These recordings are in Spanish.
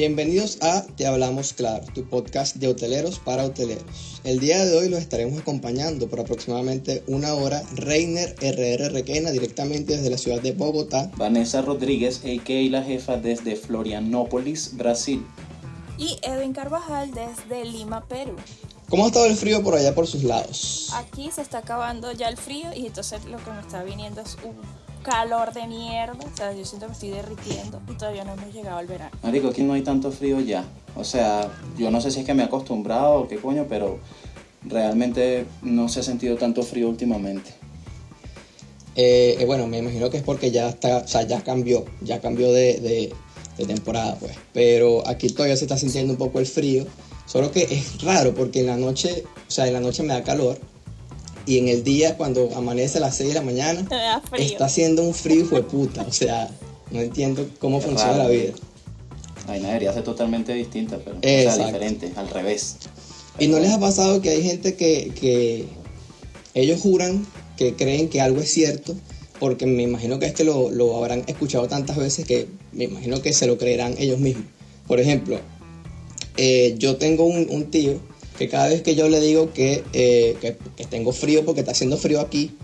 Bienvenidos a Te Hablamos Claro, tu podcast de hoteleros para hoteleros. El día de hoy los estaremos acompañando por aproximadamente una hora Reiner RR Requena directamente desde la ciudad de Bogotá. Vanessa Rodríguez, a.k.a. la jefa desde Florianópolis, Brasil. Y Edwin Carvajal desde Lima, Perú. ¿Cómo ha estado el frío por allá por sus lados? Aquí se está acabando ya el frío y entonces lo que me está viniendo es un calor de mierda. O sea, yo siento que me estoy derritiendo y todavía no hemos llegado al verano. Marico, aquí no hay tanto frío ya. O sea, yo no sé si es que me he acostumbrado o qué coño, pero realmente no se ha sentido tanto frío últimamente. Eh, eh, bueno, me imagino que es porque ya está, o sea, ya cambió, ya cambió de, de- de temporada, pues. Pero aquí todavía se está sintiendo un poco el frío. Solo que es raro porque en la noche, o sea, en la noche me da calor. Y en el día, cuando amanece a las 6 de la mañana, está haciendo un frío hijo de puta. O sea, no entiendo cómo Qué funciona raro, la vida. La vaina debería ser totalmente distinta, pero o sea, diferente, al revés. ¿Y no les ha pasado que hay gente que, que ellos juran que creen que algo es cierto? Porque me imagino que es que lo, lo habrán escuchado tantas veces que me imagino que se lo creerán ellos mismos. Por ejemplo, eh, yo tengo un, un tío que cada vez que yo le digo que, eh, que, que tengo frío porque está haciendo frío aquí,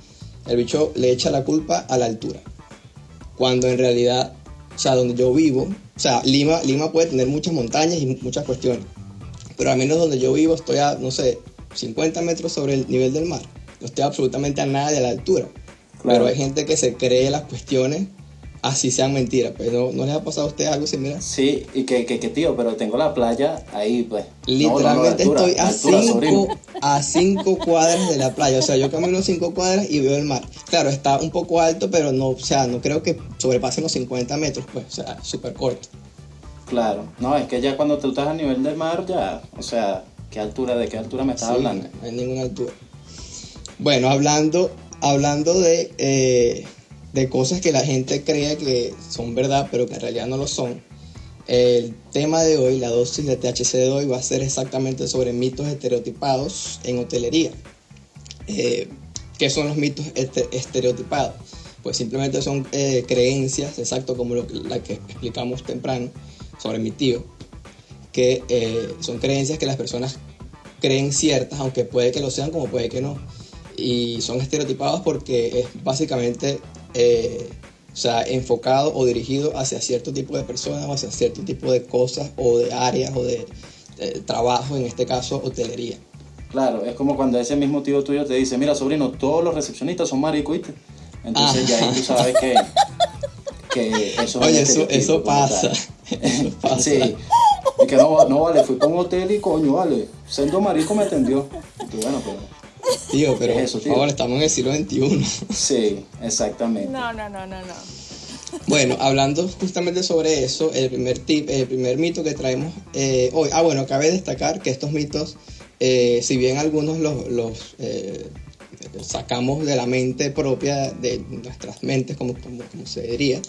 el bicho le echa la culpa a la altura. Cuando en realidad, o sea, donde yo vivo, o sea, Lima, Lima puede tener muchas montañas y muchas cuestiones pero al menos donde yo vivo estoy a, no sé, 50 metros sobre el nivel del mar. No estoy absolutamente a nada de la altura. Claro. Pero hay gente que se cree las cuestiones así sean mentiras. Pero ¿no les ha pasado a ustedes algo similar? Sí, y que, que, que, tío, pero tengo la playa ahí, pues. No, no, no, Literalmente altura, estoy a altura, sobrino. cinco, a cinco cuadras de la playa. O sea, yo camino cinco cuadras y veo el mar. Claro, está un poco alto, pero no, o sea, no creo que sobrepasen los 50 metros, pues, o sea, súper corto. Claro, no, es que ya cuando tú estás a nivel del mar, ya, o sea, ¿qué altura, de qué altura me estás Sí, hablando? No hay ninguna altura. Bueno, hablando, hablando de, eh, de cosas que la gente cree que son verdad, pero que en realidad no lo son. El tema de hoy, la dosis de THC de hoy, va a ser exactamente sobre mitos estereotipados en hotelería. Eh, ¿Qué son los mitos este- estereotipados? Pues simplemente son eh, creencias, exacto como lo la que explicamos temprano sobre mi tío, que eh, son creencias que las personas creen ciertas, aunque puede que lo sean como puede que no. Y son estereotipados porque es básicamente eh, o sea, enfocado o dirigido hacia cierto tipo de personas o hacia cierto tipo de cosas o de áreas o de, eh, trabajo, en este caso hotelería. Claro, es como cuando ese mismo tío tuyo te dice, mira, sobrino, todos los recepcionistas son maricos. Entonces Ah. ya ahí tú sabes que, que eso es eso, eso como pasa. Eso pasa. Sí. Y que no, no vale, fui para un hotel y coño, vale, siendo marico me atendió. Y tú, bueno, pero Tío, pero ¿Qué es eso, por tío? favor, estamos en el siglo XXI. sí, exactamente. No, no, no, no, no. Bueno, hablando justamente sobre eso, el primer tip, el primer mito que traemos eh, hoy. Ah, bueno, cabe destacar que estos mitos, eh, si bien algunos los, los, eh, sacamos de la mente propia, de nuestras mentes, como, como, como se diría,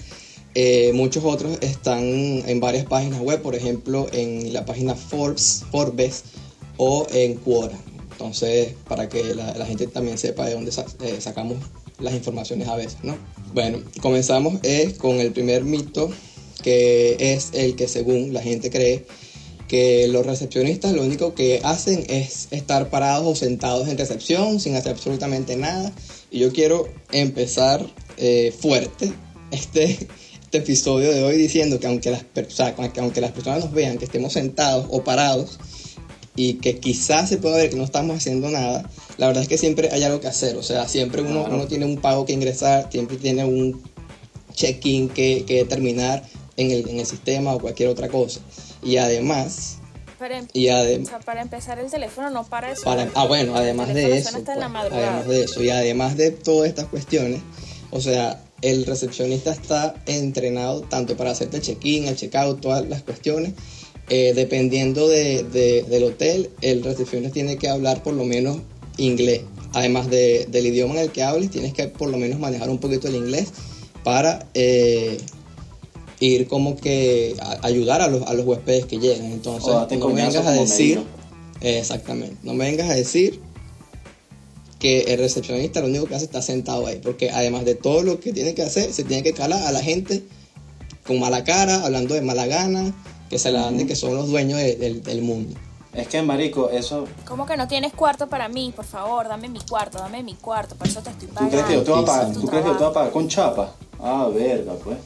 eh, muchos otros están en varias páginas web, por ejemplo, en la página Forbes, Forbes o en Quora. Entonces, para que la, la gente también sepa de dónde sa- eh, sacamos las informaciones a veces, ¿no? Bueno, comenzamos eh, con el primer mito, que es el que según la gente cree que los recepcionistas lo único que hacen es estar parados o sentados en recepción sin hacer absolutamente nada. Y yo quiero empezar eh, fuerte este, este episodio de hoy diciendo que aunque las, o sea, que aunque las personas nos vean que estemos sentados o parados, y que quizás se pueda ver que no estamos haciendo nada, la verdad es que siempre hay algo que hacer. O sea, siempre uno, Claro. uno tiene un pago que ingresar, siempre tiene un check-in que, que terminar en el, en el sistema o cualquier otra cosa. Y además, Para, em- y o sea, para empezar, el teléfono no para eso. para, ah, bueno, además de eso, pues, madrugada. además de eso, y además de todas estas cuestiones, o sea, el recepcionista está entrenado tanto para hacerte el check-in, el check-out, todas las cuestiones. Eh, dependiendo de, de- del hotel, el recepcionista tiene que hablar por lo menos inglés. Además de- del idioma en el que hables, tienes que por lo menos manejar un poquito el inglés para eh, ir como que a- ayudar a los, a los huéspedes que llegan. Entonces, no me vengas a decir, exactamente, no me vengas a decir que el recepcionista lo único que hace es estar sentado ahí, porque además de todo lo que tiene que hacer, se tiene que calar a la gente con mala cara, hablando de mala gana, que se la dan de que son los dueños de- del- del mundo. Es que, marico, eso... ¿Cómo que no tienes cuarto para mí? Por favor, dame mi cuarto, dame mi cuarto, por eso te estoy ¿Tú pagando. crees que yo te voy a pagar, Sí, sí. ¿tú crees que yo te voy a pagar con chapa? Ah, verga, pues.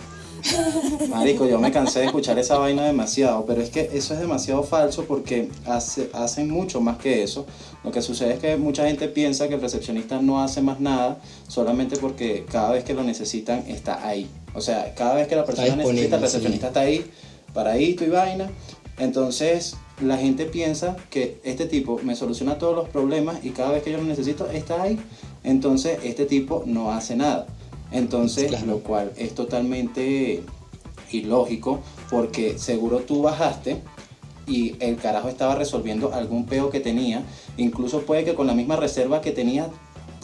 Marico, yo me cansé de escuchar esa vaina demasiado, pero es que eso es demasiado falso porque hace, hacen mucho más que eso. Lo que sucede es que mucha gente piensa que el recepcionista no hace más nada solamente porque cada vez que lo necesitan está ahí. O sea, cada vez que la persona necesita, el sí. recepcionista está ahí, paradito y vaina. Entonces, la gente piensa que este tipo me soluciona todos los problemas y cada vez que yo lo necesito está ahí. Entonces, este tipo no hace nada. Entonces, Claro. lo cual es totalmente ilógico porque seguro tú bajaste y el carajo estaba resolviendo algún peo que tenía, incluso puede que con la misma reserva que tenía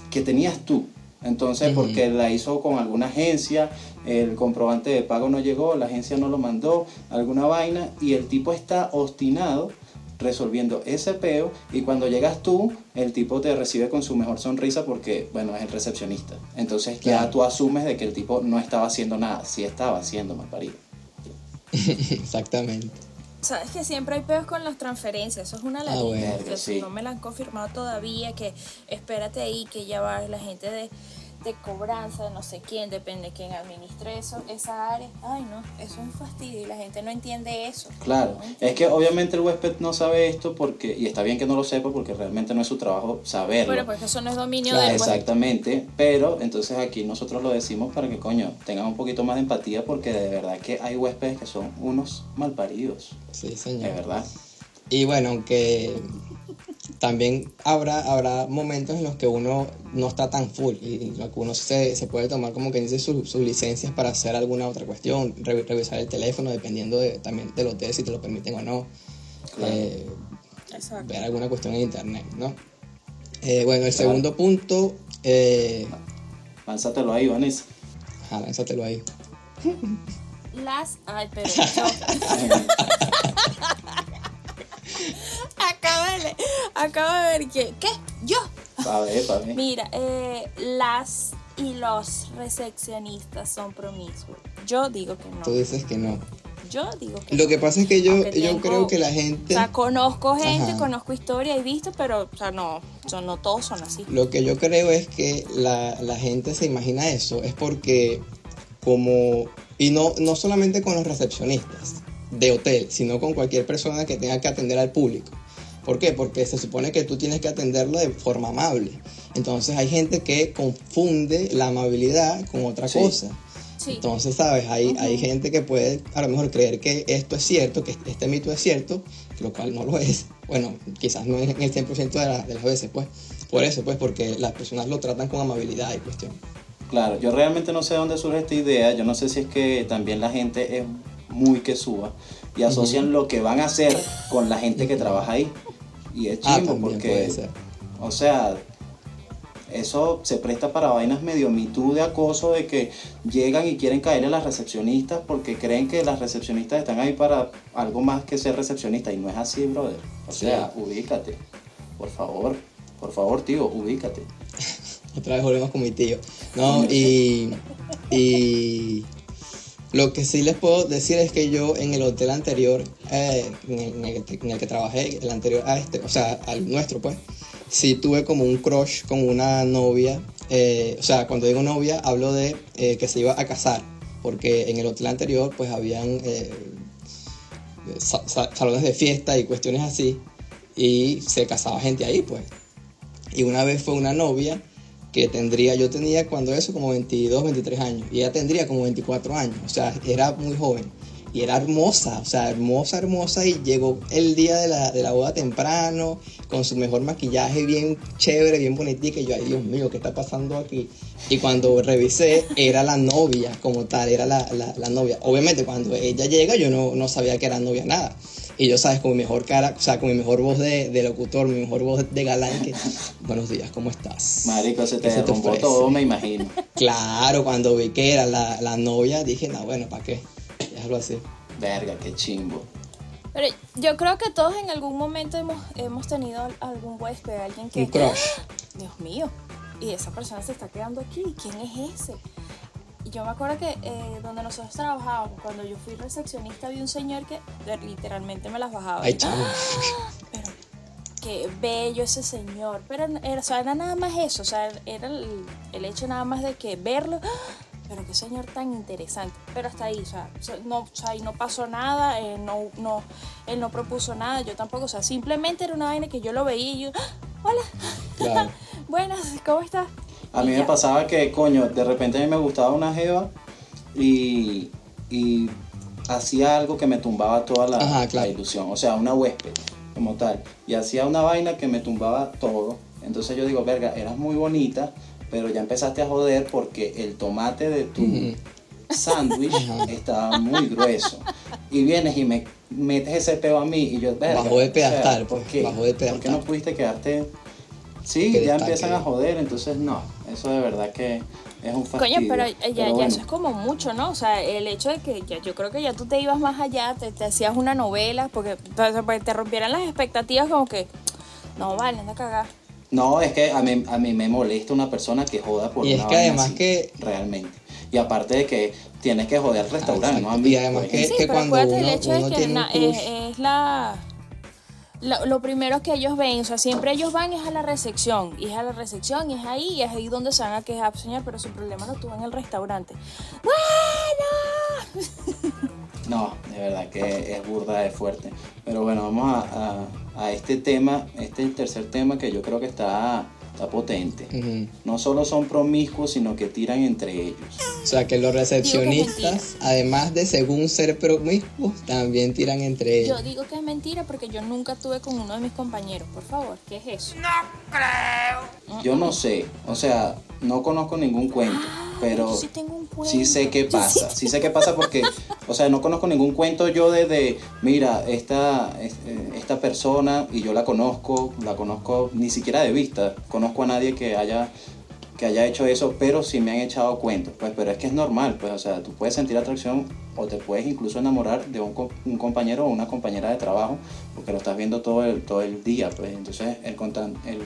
que tenías tú. Entonces, porque la hizo con alguna agencia, el comprobante de pago no llegó, la agencia no lo mandó, alguna vaina, y el tipo está obstinado resolviendo ese peo, y cuando llegas tú, el tipo te recibe con su mejor sonrisa porque, bueno, es el recepcionista. Entonces ya tú asumes de que el tipo no estaba haciendo nada, sí estaba haciendo, mal parido. Exactamente. Sabes que siempre hay peos con las transferencias, eso es una Ah, ladilla. bueno. Sí. No me la han confirmado todavía, que espérate ahí, que ya va la gente de, de cobranza, de no sé quién, depende de quién administre eso, esa área. Ay, no, eso es un fastidio y la gente no entiende eso. Claro, No es que obviamente el huésped no sabe esto porque, y está bien que no lo sepa porque realmente no es su trabajo saberlo. Bueno, porque eso no es dominio Claro, del huésped. Exactamente, pero entonces aquí nosotros lo decimos para que coño tengan un poquito más de empatía porque de verdad que hay huéspedes que son unos malparidos, Sí, de señor. verdad. Y bueno, aunque también habrá, habrá momentos en los que uno no está tan full y en los que uno se, se puede tomar como que dice sus sus licencias para hacer alguna otra cuestión, re- revisar el teléfono dependiendo de, también del hotel si te lo permiten o no, Claro. eh, ver alguna cuestión en internet, ¿no? Eh, bueno, el Claro. segundo punto, eh, Lánzatelo ahí, Vanessa. ajá, lánzatelo ahí. Las. Ay, pero. acabo, de, ver que. ¿Qué? ¿Yo? Pa' ver, pa' ver. Mira, eh, las y los recepcionistas son promiscuos. Yo digo que Tú no. dices que no. Yo digo que Lo no. que pasa es que yo, Aunque yo tengo- creo que la O gente... sea, conozco gente, Ajá. conozco historia, he visto, pero, o sea, no, son, no todos son así. Lo que yo creo es que la, la gente se imagina eso, es porque como, y no, no solamente con los recepcionistas de hotel, sino con cualquier persona que tenga que atender al público. ¿Por qué? Porque se supone que tú tienes que atenderlo de forma amable. Entonces hay gente que confunde la amabilidad con otra Sí. cosa. Sí. Entonces, ¿sabes? Hay, hay gente que puede a lo mejor creer que esto es cierto, que este mito es cierto, lo cual no lo es. Bueno, quizás no es en el 100% de, la- de las veces, pues. Por eso, pues, porque las personas lo tratan con amabilidad y cuestión. Claro, yo realmente no sé de dónde surge esta idea. Yo no sé si es que también la gente es muy que suba y asocian lo que van a hacer con la gente que trabaja ahí. Y es Ah, chimbo también porque, puede ser. o sea, eso se presta para vainas medio mitú de acoso de que llegan y quieren caerle a las recepcionistas porque creen que las recepcionistas están ahí para algo más que ser recepcionista y no es así, brother. O Sí. sea, ubícate, por favor, por favor, tío, ubícate. Otra vez volvemos con mi tío. No, y, y lo que sí les puedo decir es que yo en el hotel anterior, eh, en, el, en el que- en el que trabajé, el anterior a este, o sea, al nuestro, pues, sí tuve como un crush con una novia. eh, o sea, cuando digo novia, hablo de eh, que se iba a casar, porque en el hotel anterior, pues, habían eh, sa- sa- salones de fiesta y cuestiones así, y se casaba gente ahí, pues. Y una vez fue una novia que tendría, yo tenía cuando eso como 22, 23 años, y ella tendría como 24 años, o sea, era muy joven. Y era hermosa, o sea, hermosa, hermosa, y llegó el día de la, de la boda temprano, con su mejor maquillaje, bien chévere, bien bonitita, y yo, ay Dios mío, ¿qué está pasando aquí? Y cuando revisé, era la novia como tal, era la, la, la novia. Obviamente, cuando ella llega, yo no, no sabía que era novia, nada. Y yo, sabes, con mi mejor cara, o sea, con mi mejor voz de, de locutor, mi mejor voz de galán, que, buenos días, ¿cómo estás? Marico, se te ¿Qué se te derrumbó todo, me imagino. Claro, cuando vi que era la, la novia, dije, no, bueno, ¿para qué? Déjalo así. Verga, qué chimbo. Pero yo creo que todos en algún momento hemos, hemos tenido al- algún huésped, alguien que... Un crush. Dios mío, y esa persona se está quedando aquí, ¿quién es ese? Yo me acuerdo que eh, donde nosotros trabajábamos, cuando yo fui recepcionista, había un señor que eh, literalmente me las bajaba. Ay, chamo. Pero qué bello ese señor. Pero era, o sea, era nada más eso, o sea, era el, el hecho nada más de que verlo. ¡ah! Pero qué señor tan interesante. Pero hasta ahí, o sea, no, o sea, y no pasó nada, eh, no, no, él no propuso nada, yo tampoco. O sea, simplemente era una vaina que yo lo veía y yo, ¡ah! hola, Claro. buenas, ¿cómo estás? A mí me pasaba que, coño, de repente a mí me gustaba una jeva y, y hacía algo que me tumbaba toda la, Ajá, la ilusión. O sea, una huésped como tal. Y hacía una vaina que me tumbaba todo. Entonces yo digo, verga, eras muy bonita, pero ya empezaste a joder porque el tomate de tu Ujú. sándwich estaba muy grueso. Y vienes y me metes ese peo a mí y yo, verga, Bajó de o sea, pedestal, ¿por pues, qué? de ¿Por qué no pudiste quedarte Sí, ya empiezan a joder, entonces no, eso de verdad que es un fastidio. Coño, pero ya, ya bueno. eso es como mucho, ¿no? O sea, el hecho de que ya, yo creo que ya tú te ibas más allá, te, te hacías una novela, porque pues, te rompieran las expectativas como que, no, vale, anda a cagar. No, es que a mí, a mí me molesta una persona que joda por Y es una que vaina además así, que- Realmente. Y aparte de que tienes que joder al restaurante, ¿no? A mí, Y además que-. Sí, pero cuando acuérdate el uno- hecho de uno que tiene un es, es la... Lo, lo primero que ellos ven, o sea, siempre ellos van es a la recepción, y es a la recepción, y es ahí, y es ahí donde se van a quejar, señor, pero su problema lo tuvo en el restaurante. ¡Bueno! No, de verdad que es burda de fuerte. Pero bueno, vamos a, a- a este tema, este es el tercer tema que yo creo que está, está potente. No solo son promiscuos, sino que tiran entre ellos. O sea que los recepcionistas, además de según ser promiscuos, también tiran entre Yo ellos. digo que es mentira porque yo nunca tuve con uno de mis compañeros, por favor, ¿qué es eso? Yo no sé, o sea, no conozco ningún cuento, pero yo sí tengo un cuento. sí sé qué pasa, sí sí sé qué pasa porque, o sea, no conozco ningún cuento yo de, de, mira, esta, es- eh, esta persona y yo la conozco, la conozco ni siquiera de vista, conozco a nadie que haya que haya hecho eso, pero sí me han echado cuentos, pues, pero es que es normal, pues, o sea, tú puedes sentir atracción o te puedes incluso enamorar de un, co- un compañero o una compañera de trabajo, porque lo estás viendo todo el, todo el día, pues, entonces el, contan- el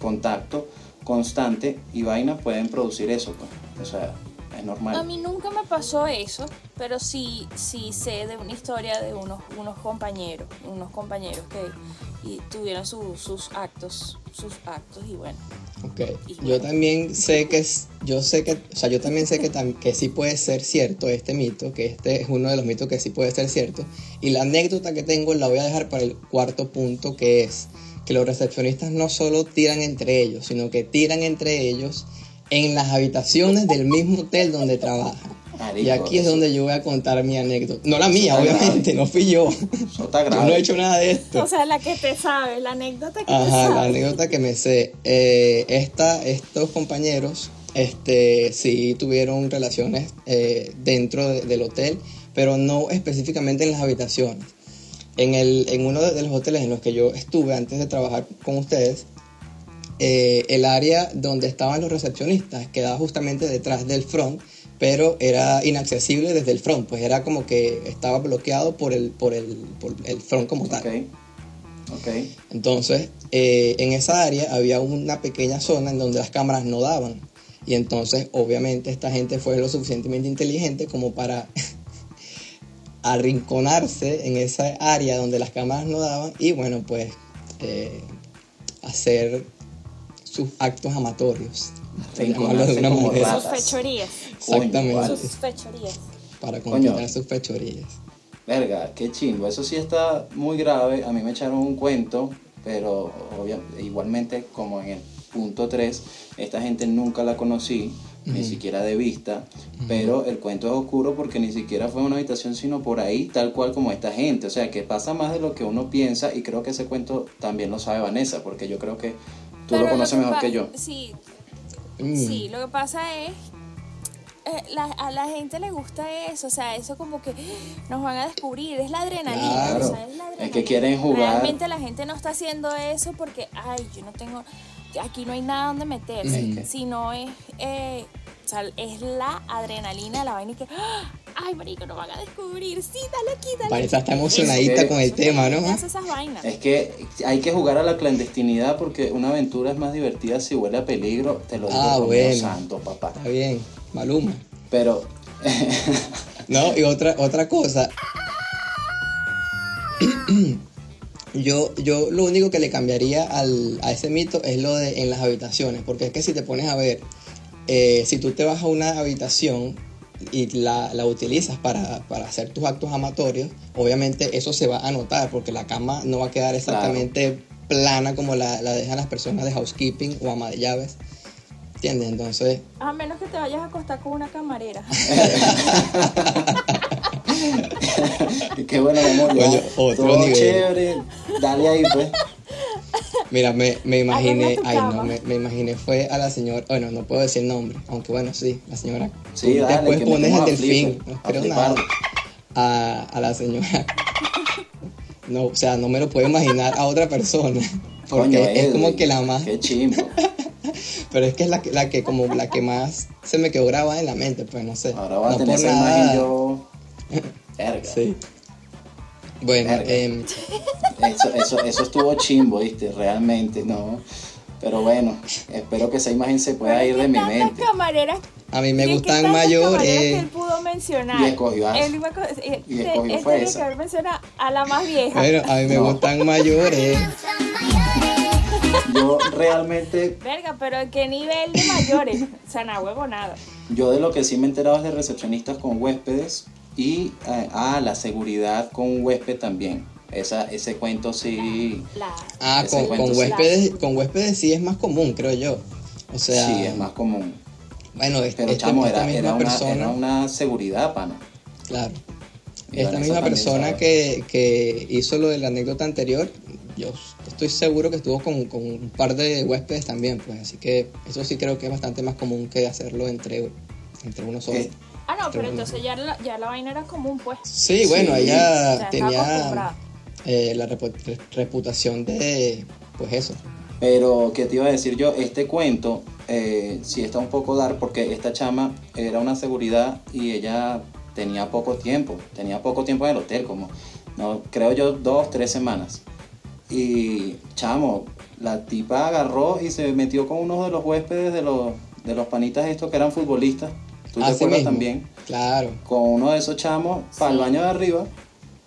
contacto constante y vainas pueden producir eso, pues, o sea, es normal. A mí nunca me pasó eso, pero sí, sí sé de una historia de unos, unos compañeros, unos compañeros que y tuvieron su- sus actos, sus actos y bueno. Ok. Yo también sé que es, yo sé que, o sea, yo también sé que, tam- que sí puede ser cierto este mito, que este es uno de los mitos que sí puede ser cierto. Y la anécdota que tengo la voy a dejar para el cuarto punto, que es que los recepcionistas no solo tiran entre ellos, sino que tiran entre ellos en las habitaciones del mismo hotel donde trabajan. Marico, Y aquí es eso- donde yo voy a contar mi anécdota. No la mía, grave. obviamente, no fui yo. Eso está Yo no he hecho nada de esto. O sea, la que te sabe, la anécdota que te Ajá, la sabe. anécdota que me sé. Eh, esta, estos compañeros este, sí tuvieron relaciones eh, dentro de- del hotel, pero no específicamente en las habitaciones. En, el, en uno de los hoteles en los que yo estuve antes de trabajar con ustedes, eh, el área donde estaban los recepcionistas quedaba justamente detrás del front, pero era inaccesible desde el front, pues era como que estaba bloqueado por el, por el, por el front como tal. Ok, ok. Entonces, eh, en esa área había una pequeña zona en donde las cámaras no daban. Y entonces, obviamente, esta gente fue lo suficientemente inteligente como para arrinconarse en esa área donde las cámaras no daban y, bueno, pues, eh, hacer sus actos amatorios. de como manera. Sus fechorías. Exactamente. Coño, Sus fechorías. Para Coño. completar sus fechorías. Verga, qué chingo. Eso sí está muy grave. A mí me echaron un cuento, pero obvia- igualmente, como en el punto 3, esta gente nunca la conocí, ni siquiera de vista. Pero el cuento es oscuro porque ni siquiera fue en una habitación, sino por ahí, tal cual como esta gente. O sea, que pasa más de lo que uno piensa. Y creo que ese cuento también lo sabe Vanessa, porque yo creo que tú Pero lo conoces que mejor que yo. Sí, Mm. sí, lo que pasa es. eh, la- a la gente le gusta eso, o sea, eso como que nos van a descubrir, es la adrenalina, Claro. o sea, es la Es adrenalina. que quieren jugar. Realmente la gente no está haciendo eso porque, ay, yo no tengo, aquí no hay nada donde meterse, Ujú. sino es, eh, o sea, es la adrenalina de la vaina y que, ¡ah! ay, marico, nos van a descubrir, sí, dale aquí, dale aquí. está emocionadita que- con el tema, ¿no? esas vainas. Es que hay que jugar a la clandestinidad porque una aventura es más divertida si huele a peligro. Te lo digo Ah, bueno. Santos, papá. Está bien, Maluma. Pero, No, y otra, otra cosa. Yo, yo lo único que le cambiaría al, a ese mito es lo de en las habitaciones, porque es que si te pones a ver, eh, si tú te vas a una habitación y la, la utilizas para, para hacer tus actos amatorios, obviamente eso se va a notar, porque la cama no va a quedar exactamente plana como la, la dejan las personas de housekeeping o ama de llaves. ¿Entiendes? Entonces, A menos que te vayas a acostar con una camarera. qué bueno, mi amor. ya, Coño, otro todo nivel. chévere. Dale ahí, pues. Mira, me, me imaginé, ay no, me, me imaginé fue a la señora, bueno, no puedo decir el nombre, aunque bueno, sí, la señora. Sí, dale, Después que pones el a delfín, no a creo nada. A, a la señora. No, o sea, no me lo puedo imaginar a otra persona. Porque Coño, es Edwin, como que la más, Qué chimbo. pero es que es la que, la que como la que más se me quedó grabada en la mente, pues no sé. Ahora va a no tener por esa nada. imagen yo. Verga. Sí. Bueno, Verga. em, Eso, eso, eso estuvo chimbo, ¿viste? Realmente, no. Pero bueno, espero que esa imagen se pueda ir de mi mente. camareras a mí me gustan camareras que mayores. él pudo mencionar. Y escogió a- Él iba a eh, y eh, escogió él fue tenía esa. que haber mencionado a la más vieja. Bueno, a mí me No. gustan mayores. Yo realmente, Verga, pero ¿en qué nivel de mayores? O sea, nada, huevo, nada. yo de lo que sí me he enterado es de recepcionistas con huéspedes y eh, ah, la seguridad con un huésped también. Esa, ese cuento sí, La... Ah, con, cuento con sí. huéspedes, con huéspedes sí es más común, creo yo. O sea, sí es más común. bueno, este- Pero este- chamo, esta era, misma era, una, persona, era una seguridad, pana. claro, Y esta misma persona que, que hizo lo de la anécdota anterior, yo estoy seguro que estuvo con, con un par de huéspedes también, pues, así que eso sí creo que es bastante más común que hacerlo entre, entre uno solo. Ah, no, pero entonces ya la, ya la vaina era común, pues. Sí, bueno, Sí. O ella sea, tenía eh, la repu- re- reputación de, pues eso. Pero, ¿qué te iba a decir yo? Este cuento eh, sí está un poco dar porque esta chama era una seguridad y ella tenía poco tiempo, tenía poco tiempo en el hotel, como, no, creo yo, dos, tres semanas. Y, chamo, la tipa agarró y se metió con uno de los huéspedes de los, de los panitas estos que eran futbolistas. ¿Tú te acuerdas mismo. también? Claro. Con uno de esos chamos para el baño de arriba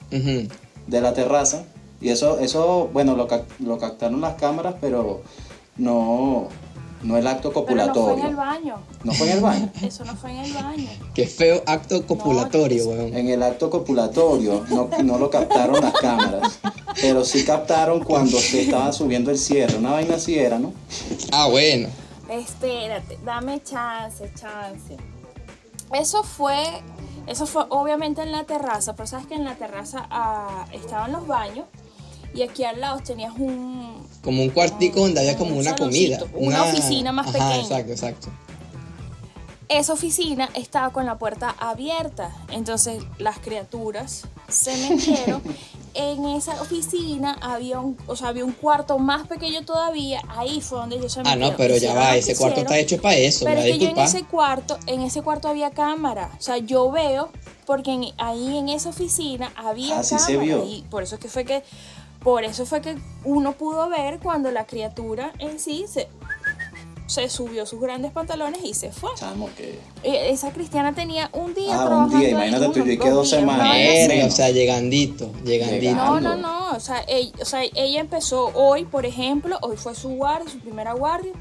de la terraza. Y eso, eso bueno, lo, lo captaron las cámaras, pero no, no el acto Pero no fue en copulatorio. el baño. No fue en el baño. Eso no fue en el baño. Qué feo acto copulatorio, weón. En el acto copulatorio no, no lo captaron las cámaras. Pero sí captaron cuando se estaba subiendo el cierre. Una vaina así era, ¿no? Ah, bueno. Espérate, dame chance, chance. Eso fue, eso fue obviamente en la terraza, pero sabes que en la terraza ah, estaban los baños y aquí al lado tenías un, Como un cuartico donde había como Un una comida. una oficina más Ajá, pequeña. Exacto, exacto. esa oficina estaba con la puerta abierta. Entonces las criaturas se metieron. en esa oficina había un, o sea, había un cuarto más pequeño todavía. Ahí fue donde ellos se Ah, metieron. no, pero ya va, ese cuarto está hecho para eso, Pero me es que yo en ese cuarto, en ese cuarto había cámara. O sea, yo veo, porque en- ahí en esa oficina había Ah, sí cámara. se vio. Y por eso es que fue que, por eso fue que uno pudo ver cuando la criatura en sí se, se subió sus grandes pantalones y se fue. Chamo, que... Eh, Esa cristiana tenía un día Ah, un trabajando día, ahí, imagínate tú, que dos semanas. o sea, llegandito, llegandito. Llegando. No, no, no. O sea, ella, o sea, ella empezó hoy, por ejemplo, hoy fue su guardia, su primera guardia.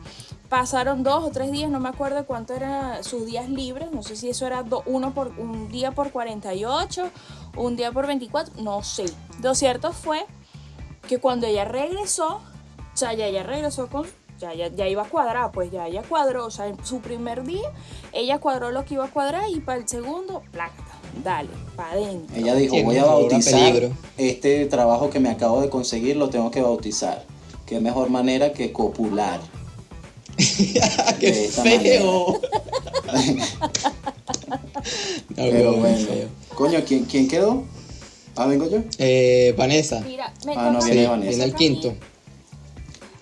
Pasaron dos o tres días, no me acuerdo cuánto eran sus días libres. No sé si eso era do- uno por un día por 48, un día por 24, no sé. Lo cierto fue que cuando ella regresó, o sea, ya ella regresó con. Ya, ya, ya iba a cuadrar, pues ya ella cuadró. O sea, en su primer día, ella cuadró lo que iba a cuadrar y para el segundo, plácata, dale, para adentro. Ella dijo, voy a bautizar este trabajo que me acabo de conseguir, lo tengo que bautizar. Qué mejor manera que copular. ¡Qué feo! Pero bueno. feo. Coño, ¿quién, quién quedó? Ah, vengo yo. Eh, Vanessa. Mira, me Ah, no, viene Sí, Vanessa. viene el quinto.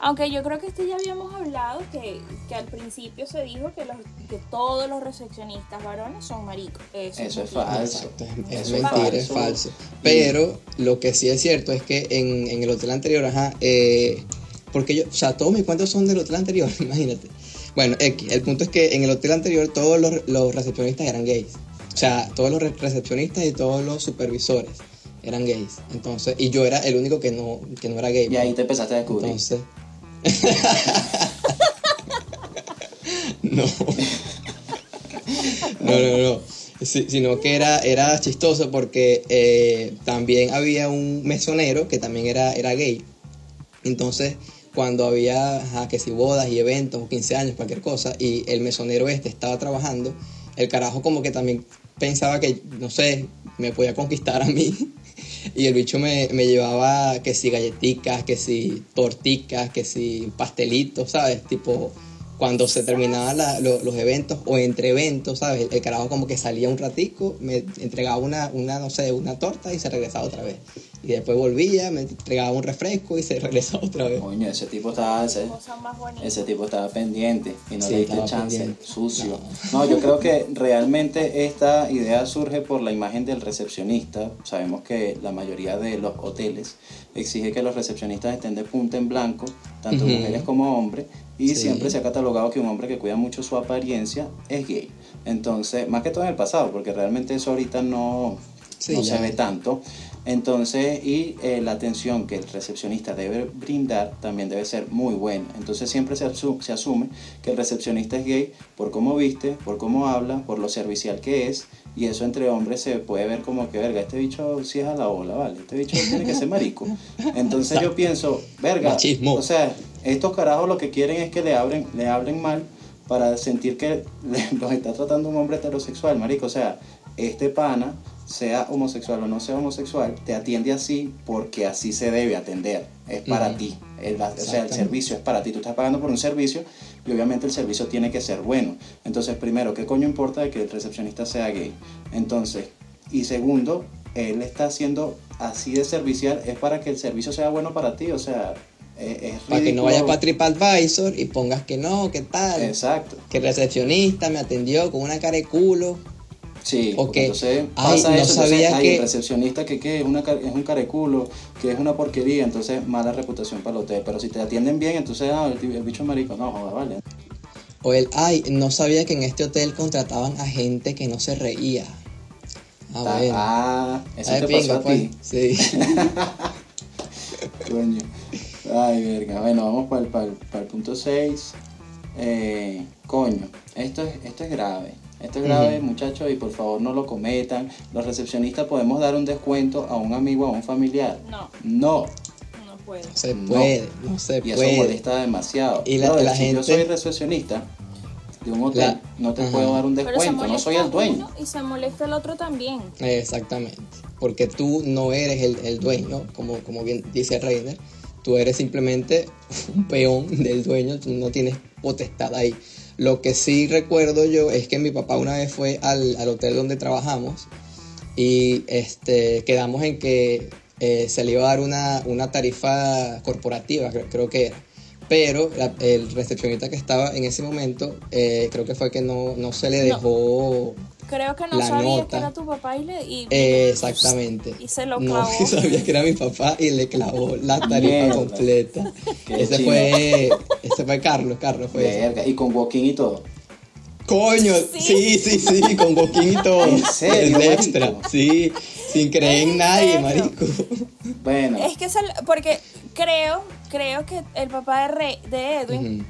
Aunque yo creo que este ya habíamos hablado que, que al principio se dijo que, los, que todos los recepcionistas varones son maricos. Eso, Eso es falso. Es, es Eso es mentira, es falso. Pero lo que sí es cierto es que en, en el hotel anterior, ajá, eh, porque yo, o sea, todos mis cuentos son del hotel anterior, imagínate. Bueno, X, el punto es que en el hotel anterior todos los, los recepcionistas eran gays. O sea, todos los re- recepcionistas y todos los supervisores eran gays. Entonces, y yo era el único que no, que no era gay. Y ahí te empezaste a descubrir. Entonces. no. No, no, no. Sino que era, era chistoso porque eh, también había un mesonero que también era, era gay. Entonces, cuando había, ajá, que si bodas y eventos o 15 años, cualquier cosa, y el mesonero este estaba trabajando, el carajo como que también pensaba que, no sé, me podía conquistar a mí. Y el bicho me, me llevaba que si galletitas, que si torticas, que si pastelitos, ¿sabes? Tipo, cuando se terminaban la- lo- los eventos o entre eventos, ¿sabes? El, el carajo como que salía un ratico, me entregaba una, una, no sé, una torta y se regresaba otra vez. Y después volvía, me entregaba un refresco y se regresaba otra vez. Coño, ese tipo estaba, ese, tipo estaba pendiente y no Sí, le diste chance, pendiente. sucio. No. yo creo que realmente esta idea surge por la imagen del recepcionista. Sabemos que la mayoría de los hoteles exige que los recepcionistas estén de punta en blanco, tanto mujeres como hombres, y Sí. siempre se ha catalogado que un hombre que cuida mucho su apariencia es gay. Entonces, más que todo en el pasado, porque realmente eso ahorita no, Sí, no se ve tanto. Entonces, y eh, la atención que el recepcionista debe brindar también debe ser muy buena. Entonces, siempre se, asu- se asume que el recepcionista es gay por cómo viste, por cómo habla, por lo servicial que es. Y eso entre hombres se puede ver como que, verga, este bicho sí es a la ola, ¿vale? Este bicho tiene que ser marico. Entonces, yo pienso, verga, Machismo. o sea, estos carajos lo que quieren es que le hablen, le hablen mal para sentir que le- los está tratando un hombre heterosexual, marico. O sea, este pana, sea homosexual o no sea homosexual, te atiende así porque así se debe atender. Es para ti. El- o sea, el servicio es para ti. Tú estás pagando por un servicio y obviamente el servicio tiene que ser bueno. Entonces, primero, ¿qué coño importa de que el recepcionista sea gay? Entonces, y segundo, él está haciendo así de servicial, es para que el servicio sea bueno para ti. O sea, es, es Para que no vayas para TripAdvisor y pongas que no, que tal. Exacto. Que el recepcionista me atendió con una cara de culo. Sí, O que, entonces ay, pasa no eso, entonces, sabía ay, que- el recepcionista que, que es, una, es un careculo, que es una porquería, entonces mala reputación para el hotel. Pero si te atienden bien, entonces ah, el, el bicho es marico, no, joda, vale. O el, ay, no sabía que en este hotel contrataban a gente que no se reía. Ah, Ta- bueno. ah, eso Ay, te pinga, pasó a pues. ti. Sí. Coño. Ay, verga. Bueno, vamos para el, para el- para el punto 6. Eh, coño, esto es, esto es grave. Esto es grave, muchachos, y por favor no lo cometan. Los recepcionistas podemos dar un descuento a un amigo, a un familiar. No, No, no puedo. No se puede, no se y eso puede. molesta demasiado. Y la- Brother, la si yo gente- soy recepcionista de un hotel, La- no te Ajá. puedo dar un descuento, no soy el dueño. y se molesta el otro también. Exactamente. Porque tú no eres el, el dueño, como, como bien dice Reiner. Tú eres simplemente un peón del dueño, tú no tienes potestad ahí. Lo que sí recuerdo yo es que mi papá una vez fue al, al hotel donde trabajamos y este, quedamos en que eh, se le iba a dar una, una tarifa corporativa, creo, creo que era. Pero la- el recepcionista que estaba en ese momento, eh, creo que fue que no, no se le No. Creo que no La sabía nota. que era tu papá y le. Y, Eh, exactamente. Y se lo No, clavó. que sabía que era mi papá y le clavó la tarifa completa. Qué Ese fue, ese fue Carlos, Carlos fue. Verga, y con walking y todo. Coño, sí, sí, sí, con boquito. ¿En serio, Es extra, sí, sin creer en ¿En nadie, serio? marico. Bueno, Es que es el- porque creo, creo que el papá de, Re- de Edwin Ujú.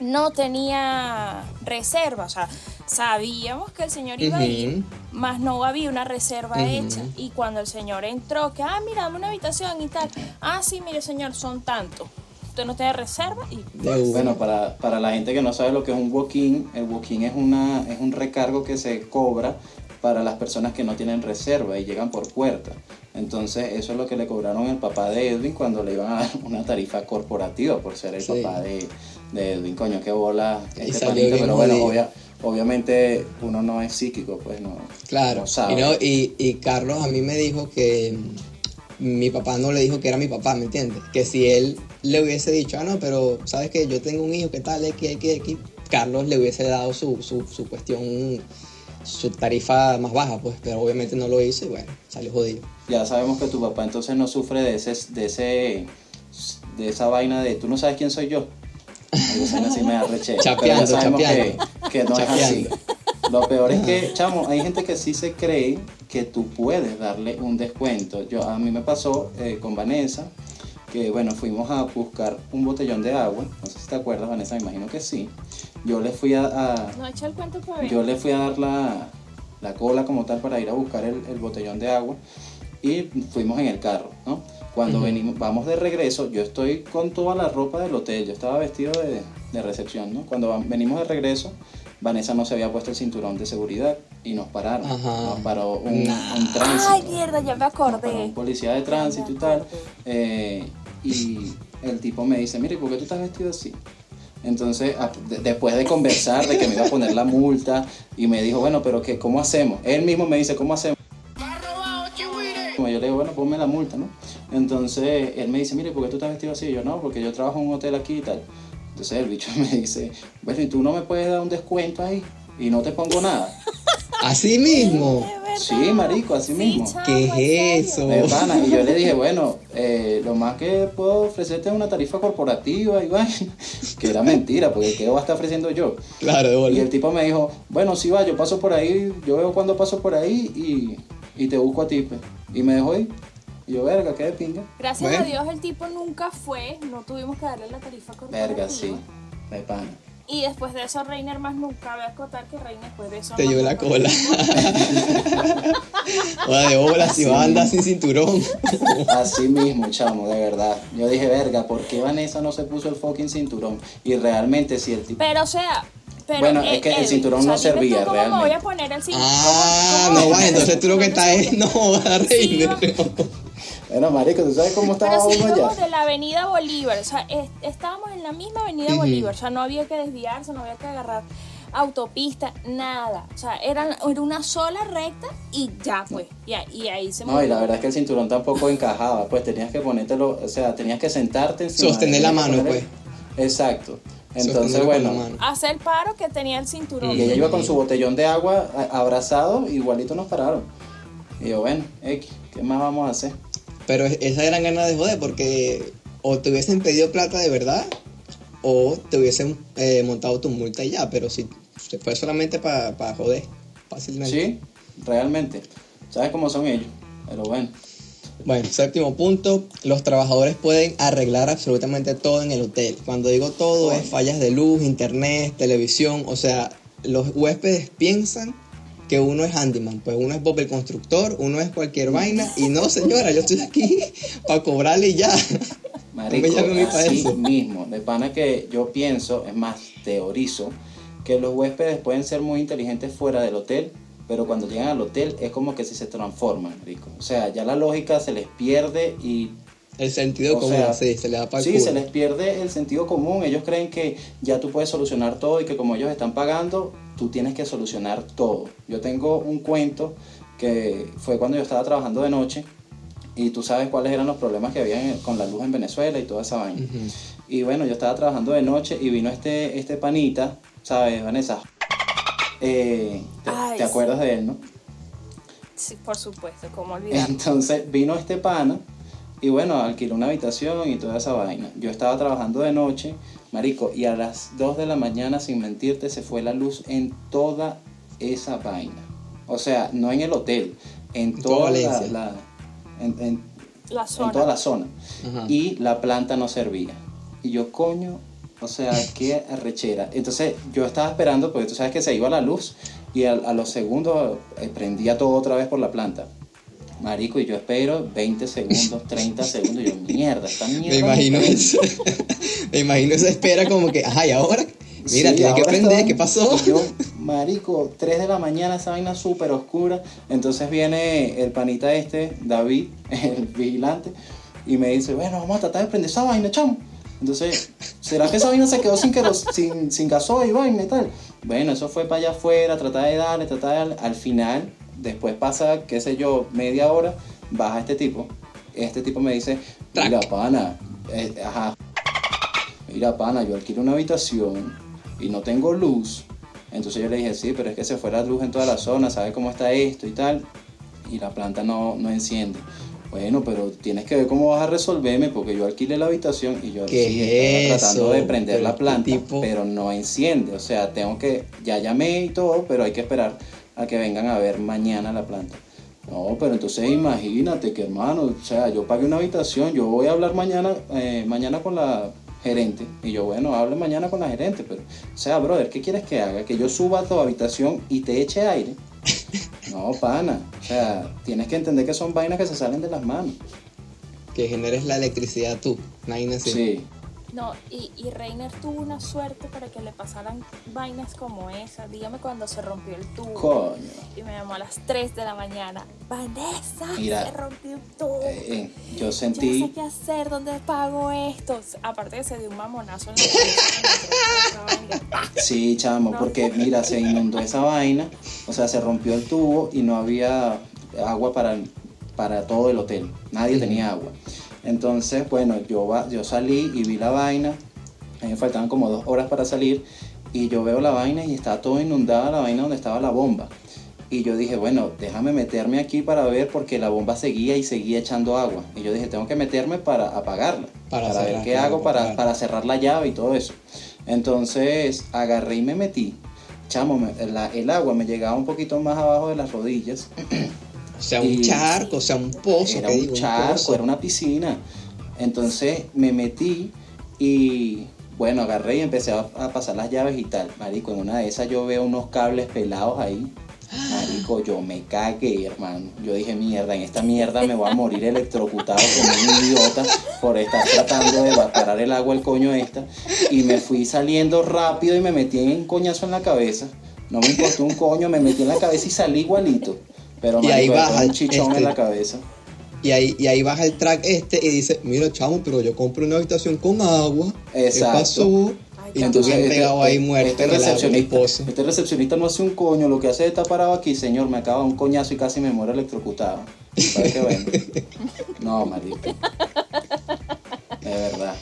No tenía reserva, o sea, sabíamos que el señor iba a ir, más no había una reserva hecha. Y cuando el señor entró, que, ah, mira, dame una habitación y tal, ah, sí, mire, señor, son tantos. Usted no tiene reserva y una. Bueno, para, para la gente que no sabe lo que es un walk-in, el walk-in es, una, es un recargo que se cobra para las personas que no tienen reserva y llegan por puerta. Entonces, eso es lo que le cobraron al papá de Edwin cuando le iban a dar una tarifa corporativa por ser el Sí. papá de, de Edwin. Coño, qué bola este bien pero bueno, obvia- obviamente uno no es psíquico, pues no, Claro, no sabe. y, no, y, y Carlos a mí me dijo que mm, mi papá no le dijo que era mi papá, ¿me entiendes? Que si él le hubiese dicho, ah, no, pero sabes que yo tengo un hijo, ¿qué tal? X, X, X, Carlos le hubiese dado su, su, su cuestión, su tarifa más baja, pues, pero obviamente no lo hizo y bueno, salió jodido. Ya sabemos que tu papá entonces no sufre de ese, de ese, de esa vaina de tú no sabes quién soy yo. Marico, esa sí me da rechera. Chapeando, Pero ya sabemos chapeando. Que, que no Chapeando. es así. Lo peor es que, chamo, hay gente que sí se cree que tú puedes darle un descuento. Yo, a mí me pasó eh, con Vanessa, que bueno, fuimos a buscar un botellón de agua. No sé si te acuerdas, Vanessa, me imagino que sí. Yo le fui a, a- No echa el cuento para ver. yo le fui a dar la, la cola como tal para ir a buscar el, el botellón de agua y fuimos en el carro, ¿no? Cuando venimos, vamos de regreso, yo estoy con toda la ropa del hotel, yo estaba vestido de, de recepción, ¿no? Cuando venimos de regreso, Vanessa no se había puesto el cinturón de seguridad y nos pararon. Ajá. Nos paró un, Nah. un tránsito. Ay, mierda, ya me acordé. un policía de tránsito y tal. eh, y el tipo me dice, mire, ¿por qué tú estás vestido así? Entonces, a- de- después de conversar, de que me iba a poner la multa, y me dijo, bueno, pero que, ¿cómo hacemos? Él mismo me dice, ¿cómo hacemos? Como yo le digo, bueno, ponme la multa, ¿no? Entonces, él me dice, mire, ¿por qué tú estás vestido así? Y yo, no, porque yo trabajo en un hotel aquí y tal. Entonces, el bicho me dice, bueno, ¿y tú no me puedes dar un descuento ahí? Y no te pongo nada. Así mismo. Sí, marico, así Sí, mismo. ¿Qué es eso? De pana, y yo le dije, bueno, eh, lo más que puedo ofrecerte es una tarifa corporativa y vaina, que era mentira, porque ¿qué va a estar ofreciendo yo? Claro, de Y el tipo me dijo, bueno, sí va, yo paso por ahí, yo veo cuando paso por ahí y, y te busco a ti, pues. Y me dejó ir. Y yo, verga, qué de pinga. Gracias Bueno. a Dios el tipo nunca fue, no tuvimos que darle la tarifa corporativa. Verga, sí, de pana. Y después de eso Reiner más nunca, voy a acotar que Reiner después de eso Te llevó la cola. Joda de bola, si va a andar sin cinturón. Así mismo, chamo, de verdad. Yo dije, verga, ¿por qué Vanessa no se puso el fucking cinturón? Y realmente, si el tipo... Pero o sea, pero Bueno, es que el cinturón o sea, no servía, ¿Cómo me voy a realmente. poner el cinturón? Ah, ¿Cómo- no va, entonces tú lo que estás es. No, va, Sí, va. Bueno, marico, ¿tú sabes cómo estaba Pero si uno íbamos allá? de la avenida Bolívar, o sea, es- estábamos en la misma avenida. Bolívar, o sea, no había que desviarse, no había que agarrar autopista, nada. O sea, era, era una sola recta y ya, pues, y, ahí- y ahí se No, y la verdad es que el cinturón tampoco encajaba, pues tenías que ponértelo, o sea, tenías que sentarte encima. Sostener la mano, poner- Exacto. Entonces, Sostenerlo bueno. Hacer paro que tenía el cinturón. y ella iba con su botellón de agua abrazado, igualito nos pararon. Y yo, bueno, X, ¿qué más vamos a hacer? Pero esa eran ganas de joder porque o te hubiesen pedido plata de verdad o te hubiesen eh, montado tu multa y ya. Pero si se fue solamente para joder, fácilmente. Sí, realmente. ¿Sabes cómo son ellos? Pero bueno. Bueno, séptimo punto, los trabajadores pueden arreglar absolutamente todo en el hotel. Cuando digo todo es fallas de luz, internet, televisión, o sea, los huéspedes piensan que uno es handyman, pues uno es Bob el constructor, uno es cualquier vaina y no señora, yo estoy aquí para cobrarle y ya. Marico, no me así mismo. De pana que yo pienso, es más, teorizo, que los huéspedes pueden ser muy inteligentes fuera del hotel, pero cuando llegan al hotel es como que si se transforman, marico. O sea, ya la lógica se les pierde y El sentido O común, sea, sí, se le da para el sí, culo. se les pierde el sentido común. Ellos creen que ya tú puedes solucionar todo y que como ellos están pagando, tú tienes que solucionar todo. Yo tengo un cuento que fue cuando yo estaba trabajando de noche y tú sabes cuáles eran los problemas que había con la luz en Venezuela y toda esa vaina. Y bueno, yo estaba trabajando de noche y vino este, este panita, ¿sabes, Vanessa? Eh, te, Ay, te sí. acuerdas de él, ¿no? Sí, por supuesto, ¿cómo olvidar? Entonces vino este pana y bueno, alquiló una habitación y toda esa vaina. Yo estaba trabajando de noche, marico, y a las 2 de la mañana, sin mentirte, se fue la luz en toda esa vaina. O sea, no en el hotel, en toda toda la, Valencia. la- en, en- La en zona. toda la zona. Ajá. Y la planta no servía. Y yo, coño, o sea, qué arrechera. Entonces yo estaba esperando, porque tú sabes que se iba la luz y a, a los segundos eh, prendía todo otra vez por la planta. Marico, y yo espero 20 segundos, 30 segundos. Y yo, mierda, esta mierda. Me imagino no prende". eso. Me imagino esa espera como que, ajá, y ahora, mira, Sí, tiene que ahora prender, estaba- ¿qué pasó? Yo, marico, 3 de la mañana, esa vaina súper oscura. Entonces viene el panita este, David, el vigilante, y me dice, bueno, vamos a tratar de prender esa vaina, chamo. Entonces, ¿será que esa vaina se quedó sin, sin gasoil vaina y tal? Bueno, eso fue para allá afuera, tratar de darle, tratar de darle. Al final, después pasa, qué sé yo, media hora, baja este tipo. Este tipo me dice, mira, pana, eh, ajá, mira, pana, yo alquilo una habitación y no tengo luz. Entonces yo le dije, sí, pero es que se fue la luz en toda la zona, ¿sabe cómo está esto y tal? Y la planta no, no enciende. Bueno, pero tienes que ver cómo vas a resolverme porque yo alquilé la habitación y yo ¿Qué sí estaba tratando de prender la planta, tipo- pero no enciende. O sea, tengo que, ya llamé y todo, pero hay que esperar a que vengan a ver mañana la planta. No, pero entonces imagínate que hermano, o sea, yo pagué una habitación, yo voy a hablar mañana, eh, mañana con la gerente. Y yo, bueno, hable mañana con la gerente, pero, o sea, brother, ¿qué quieres que haga? ¿Que yo suba a tu habitación y te eche aire? No, pana. O sea, tienes que entender que son vainas que se salen de las manos. Que generes la electricidad tú. Nadie así. Sí. No, y, y Reiner tuvo una suerte para que le pasaran vainas como esa. Dígame cuando se rompió el tubo. Coño. Y me llamó a las 3 de la mañana. Vanessa, Mira, se rompió el tubo. Eh, eh, yo sentí. sé qué hacer, ¿dónde pago esto? Aparte que se dio un mamonazo en la. Sí, chamo, No. porque mira, se inundó esa vaina, o sea, se rompió el tubo y no había agua para, para todo el hotel. Nadie tenía agua. Entonces, bueno, yo, va- yo salí y vi la vaina. A mí me faltaban como dos horas para salir. Y yo veo la vaina y está todo inundada la vaina donde estaba la bomba. Y yo dije, bueno, déjame meterme aquí para ver porque la bomba seguía y seguía echando agua. Y yo dije, tengo que meterme para apagarla. Para Para, ver qué claro, hago para para, cerrar la llave y todo eso. Entonces agarré y me metí. Chamo, me- la- el agua me llegaba un poquito más abajo de las rodillas. O sea, un charco, o sea, un pozo. era ¿qué un digo? charco, pozo. era una piscina. Entonces me metí y bueno, agarré y empecé a, a pasar las llaves y tal. Marico, en una de esas yo veo unos cables pelados ahí. Marico, yo me cagué, hermano. Yo dije, mierda, en esta mierda me voy a morir electrocutado como un idiota por estar tratando de evaporar el agua el coño esta. Y me fui saliendo rápido y me metí en un coñazo en la cabeza. No me importó un coño, me metí en la cabeza y salí igualito. Pero Y ahí baja un el- chichón este- en la cabeza. Y ahí, y ahí baja el track este y dice, mira chamo, pero yo compré una habitación con agua. Exacto. ¿Qué pasó? Y entonces bien pegado ahí muerto este recepcionista, este recepcionista no hace un coño, lo que hace es estar parado aquí, señor, me acaba un coñazo y casi me muero electrocutado. ¿Sabes qué bueno? No, marico. De verdad.